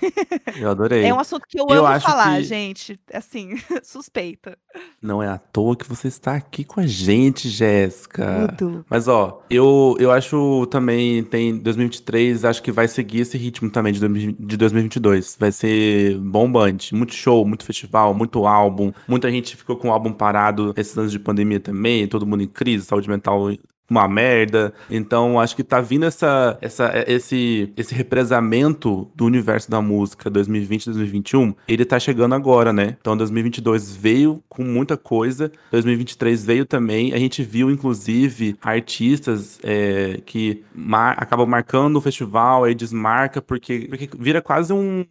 Eu adorei. É um assunto que eu, Eu amo falar, que- gente. Assim, suspeita. Não é à toa que você está aqui com a gente, Jéssica. Tudo. Mas ó, eu, eu acho também tem 2023, acho que vai seguir esse ritmo também de, 2000 de 2022. Vai ser bombante, muito show, muito festival, muito álbum. Muita gente ficou com o álbum parado esses anos de pandemia também, todo mundo em crise, saúde mental uma merda. Então, acho que tá vindo essa, essa, esse, esse represamento do universo da música 2020 2021. Ele tá chegando agora, né? Então, 2022 veio com muita coisa. 2023 veio também. A gente viu, inclusive, artistas é, que mar acabam marcando o festival, aí desmarca, porque, porque vira quase um,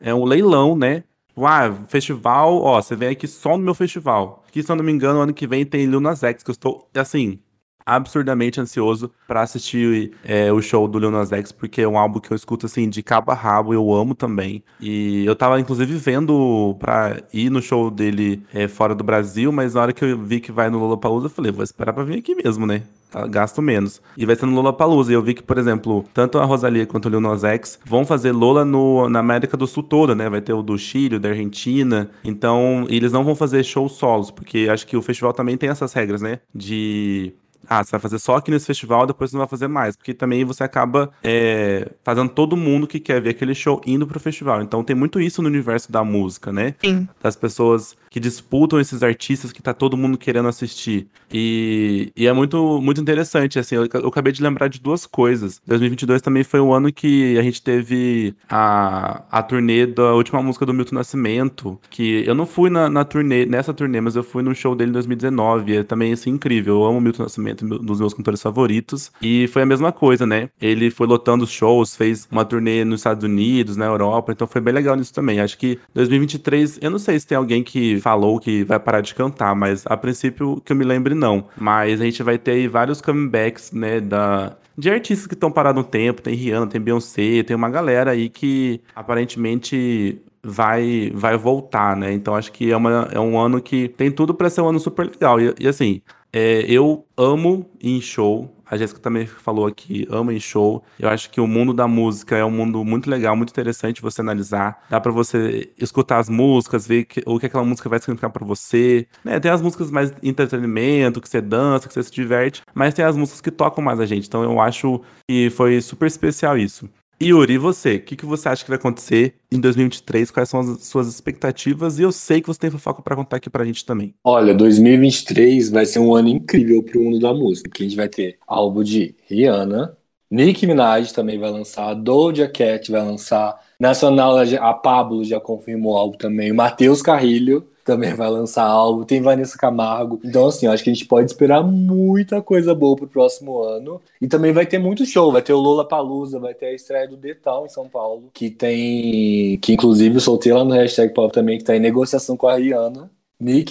é um leilão, né? Ah, festival, ó, você vem aqui só no meu festival. Que, se eu não me engano, ano que vem tem Lil Nas X, que eu estou, assim, absurdamente ansioso pra assistir é, o show do Lil Nas X, porque é um álbum que eu escuto, assim, de cabo a rabo, eu amo também. E eu tava, inclusive, vendo pra ir no show dele é, fora do Brasil, mas na hora que eu vi que vai no Lollapalooza, eu falei, vou esperar pra vir aqui mesmo, né? Tá, Gasto menos. E vai ser no Lollapalooza. E eu vi que, por exemplo, tanto a Rosalia quanto o Lil Nas X vão fazer Lola no, na América do Sul toda, né? Vai ter o do Chile, o da Argentina. Então, eles não vão fazer shows solos, porque acho que o festival também tem essas regras, né? De ah, você vai fazer só aqui nesse festival, depois você não vai fazer mais. Porque também você acaba é, fazendo todo mundo que quer ver aquele show indo pro festival. Então tem muito isso no universo da música, né? Sim. Das pessoas que disputam esses artistas que tá todo mundo querendo assistir. E, e é muito, muito interessante, assim, eu, eu acabei de lembrar de duas coisas. 2022 também foi o ano que a gente teve a, a turnê da última música do Milton Nascimento, que eu não fui na, na turnê, nessa turnê, mas eu fui no show dele em 2019, e é também, assim, incrível. Eu amo Milton Nascimento, um dos meus cantores favoritos, e foi a mesma coisa, né? Ele foi lotando os shows, fez uma turnê nos Estados Unidos, na Europa, então foi bem legal nisso também. Acho que 2023, eu não sei se tem alguém que falou que vai parar de cantar, mas a princípio que eu me lembre não. Mas a gente vai ter aí vários comebacks, né, da de artistas que estão parados no tempo, tem Rihanna, tem Beyoncé, tem uma galera aí que aparentemente vai vai voltar, né? Então acho que é, uma, é um ano que tem tudo para ser um ano super legal. E, e assim, é, eu amo em show. A Jéssica também falou aqui, ama em show. Eu acho que o mundo da música é um mundo muito legal, muito interessante você analisar. Dá pra você escutar as músicas, ver que- o que aquela música vai significar pra você. Né, Tem as músicas mais entretenimento, que você dança, que você se diverte, mas tem as músicas que tocam mais a gente. Então eu acho que foi super especial isso. Yuri, você? O que, que você acha que vai acontecer em 2023? Quais são as suas expectativas? E eu sei que você tem fofoca pra contar aqui pra gente também. Olha, 2023 vai ser um ano incrível pro mundo da música, porque a gente vai ter álbum de Rihanna, Nicki Minaj também vai lançar, Doja Cat vai lançar, Nacional, a Pablo já confirmou álbum também, o Matheus Carrilho também vai lançar álbum, tem Vanessa Camargo. Então, assim, eu acho que a gente pode esperar muita coisa boa pro próximo ano. E também vai ter muito show, vai ter o Lola Palusa, vai ter a estreia do Detal em São Paulo, que tem. Que inclusive eu soltei lá no hashtag Pop também, que tá em negociação com a Rihanna.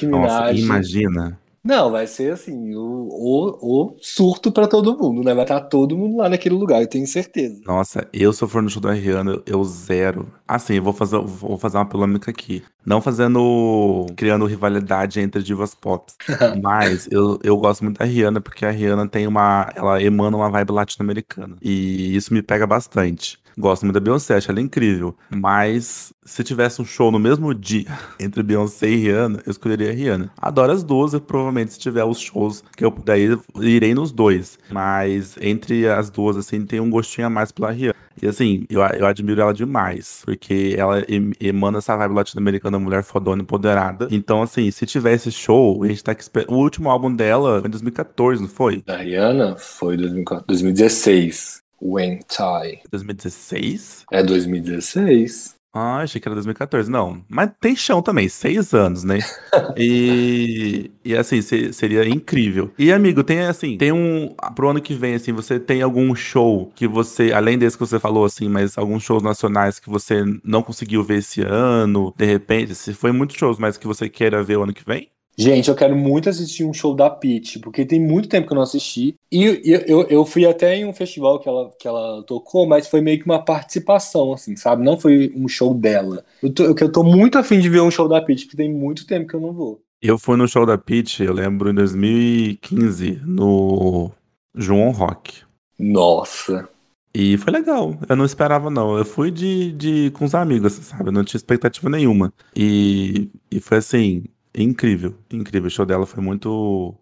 Nossa, Minaj. imagina. Não, vai ser assim, o, o, o surto pra todo mundo, né? Vai estar todo mundo lá naquele lugar, eu tenho certeza. Nossa, eu se eu for no show da Rihanna, eu- eu zero. Assim, eu vou fazer, vou fazer uma polêmica aqui. Não fazendo. criando rivalidade entre divas pop. mas eu, eu gosto muito da Rihanna, porque a Rihanna tem uma. Ela emana uma vibe latino-americana. E isso me pega bastante. Gosto muito da Beyoncé, acho ela incrível. Mas se tivesse um show no mesmo dia entre Beyoncé e Rihanna, eu escolheria a Rihanna. Adoro as duas, provavelmente se tiver os shows que eu puder ir, irei nos dois. Mas entre as duas, assim, tem um gostinho a mais pela Rihanna. E assim, eu, eu admiro ela demais, porque ela em- emana essa vibe latino-americana, mulher fodona, empoderada. Então, assim, se tivesse show, a gente tá aqui esperando. O último álbum dela foi em 2014, não foi? Da Rihanna foi 2004 2016. When Tie. 2016? É 2016. Ah, achei que era 2014. Não, mas tem chão também, seis anos, né? E, e assim, se- seria incrível. E, amigo, tem assim, tem um. Pro ano que vem, assim, você tem algum show que você, além desse que você falou, assim, mas alguns shows nacionais que você não conseguiu ver esse ano, de repente, se foi muitos shows, mas que você queira ver o ano que vem? Gente, eu quero muito assistir um show da Pitty, porque tem muito tempo que eu não assisti. E eu, eu, fui até em um festival que ela, que ela tocou, mas foi meio que uma participação, assim, sabe? Não foi um show dela. Eu tô, eu, tô muito afim de ver um show da Pitty, porque tem muito tempo que eu não vou. Eu fui no show da Peach, eu lembro, em 2015, no João Rock. Nossa. E foi legal. Eu não esperava, não. Eu fui de, de com os amigos, assim, sabe? Eu não tinha expectativa nenhuma. E, e foi assim, incrível. Incrível. O show dela foi muito.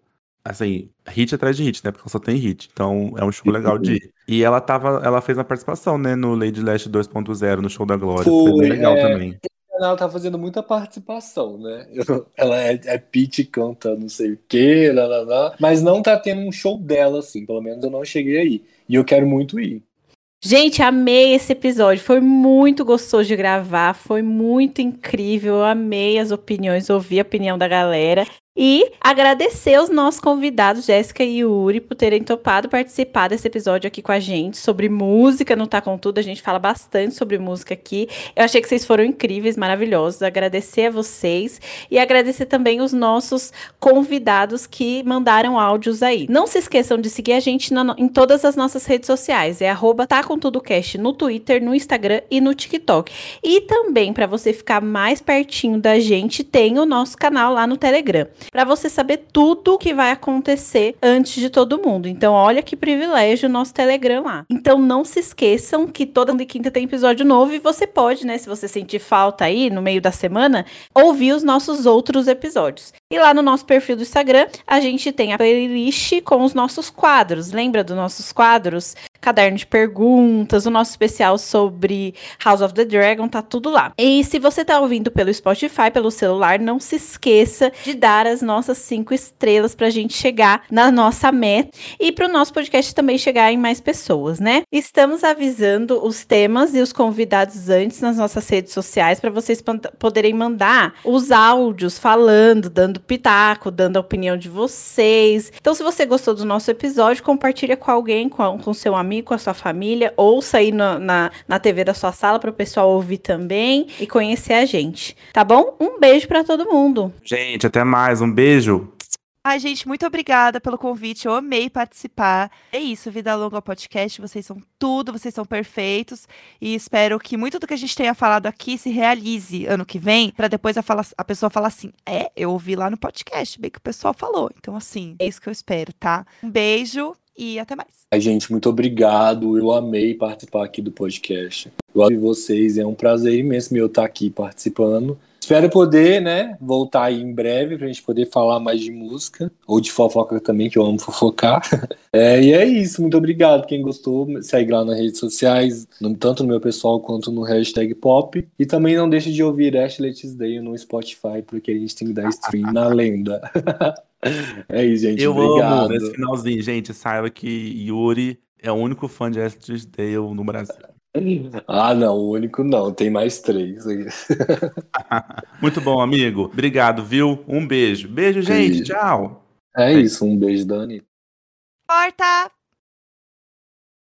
Assim, hit atrás de hit, né? Porque ela só tem hit. Então é um show legal de ir. E ela tava. Ela fez uma participação, né, no Lady Last 2.0, no show da Glória. Foi, Foi, legal é. também. Ela tá fazendo muita participação, né? Ela é, é Pete canta não sei o quê, lá, lá, lá, mas não tá tendo um show dela, assim. Pelo menos eu não cheguei aí. E eu quero muito ir. Gente, amei esse episódio. Foi muito gostoso de gravar, foi muito incrível. Eu amei as opiniões, ouvi a opinião da galera. E agradecer os nossos convidados, Jéssica e Yuri, por terem topado participar desse episódio aqui com a gente sobre música. Não tá com tudo, a gente fala bastante sobre música aqui. Eu achei que vocês foram incríveis, maravilhosos. Agradecer a vocês e agradecer também os nossos convidados que mandaram áudios aí. Não se esqueçam de seguir a gente na- em todas as nossas redes sociais. É arroba tá com tudo cast no Twitter, no Instagram e no TikTok. E também, para você ficar mais pertinho da gente, tem o nosso canal lá no Telegram para você saber tudo o que vai acontecer antes de todo mundo. Então, olha que privilégio o nosso Telegram lá. Então, não se esqueçam que toda de quinta tem episódio novo e você pode, né, se você sentir falta aí no meio da semana, ouvir os nossos outros episódios. E lá no nosso perfil do Instagram, a gente tem a playlist com os nossos quadros. Lembra dos nossos quadros? Caderno de perguntas, o nosso especial sobre House of the Dragon, tá tudo lá. E se você tá ouvindo pelo Spotify, pelo celular, não se esqueça de dar as nossas cinco estrelas pra gente chegar na nossa meta e pro nosso podcast também chegar em mais pessoas, né? Estamos avisando os temas e os convidados antes nas nossas redes sociais para vocês poderem mandar os áudios falando, dando pitaco, dando a opinião de vocês. Então, se você gostou do nosso episódio, compartilha com alguém, com, com seu amigo, com a sua família, ouça aí na, na, na TV da sua sala para o pessoal ouvir também e conhecer a gente. Tá bom? Um beijo para todo mundo. Gente, até mais. Um beijo. Ai, gente, muito obrigada pelo convite. Eu amei participar. É isso, Vida Longa Podcast. Vocês são tudo, vocês são perfeitos. E espero que muito do que a gente tenha falado aqui se realize ano que vem, para depois a, fala- a pessoa falar assim: é, eu ouvi lá no podcast, bem que o pessoal falou. Então, assim, é isso que eu espero, tá? Um beijo e até mais. Ai, gente, muito obrigado. Eu amei participar aqui do podcast. Eu amo vocês, é um prazer imenso meu estar aqui participando. Espero poder, né, voltar aí em breve pra gente poder falar mais de música, ou de fofoca também, que eu amo fofocar. É, e é isso, muito obrigado. Quem gostou, segue lá nas redes sociais, no- tanto no meu pessoal quanto no hashtag pop. E também não deixe de ouvir Ashley Tisdale no Spotify, porque a gente tem que dar stream na lenda. é isso, gente. Eu obrigado. amo nesse finalzinho, gente. Saiba que Yuri é o único fã de Astrid Dale no Brasil. Ah, não, o único não, tem mais três. Muito bom, amigo. Obrigado, viu? Um beijo. Beijo, gente. Beijo. Tchau. É isso, um beijo, Dani. Corta!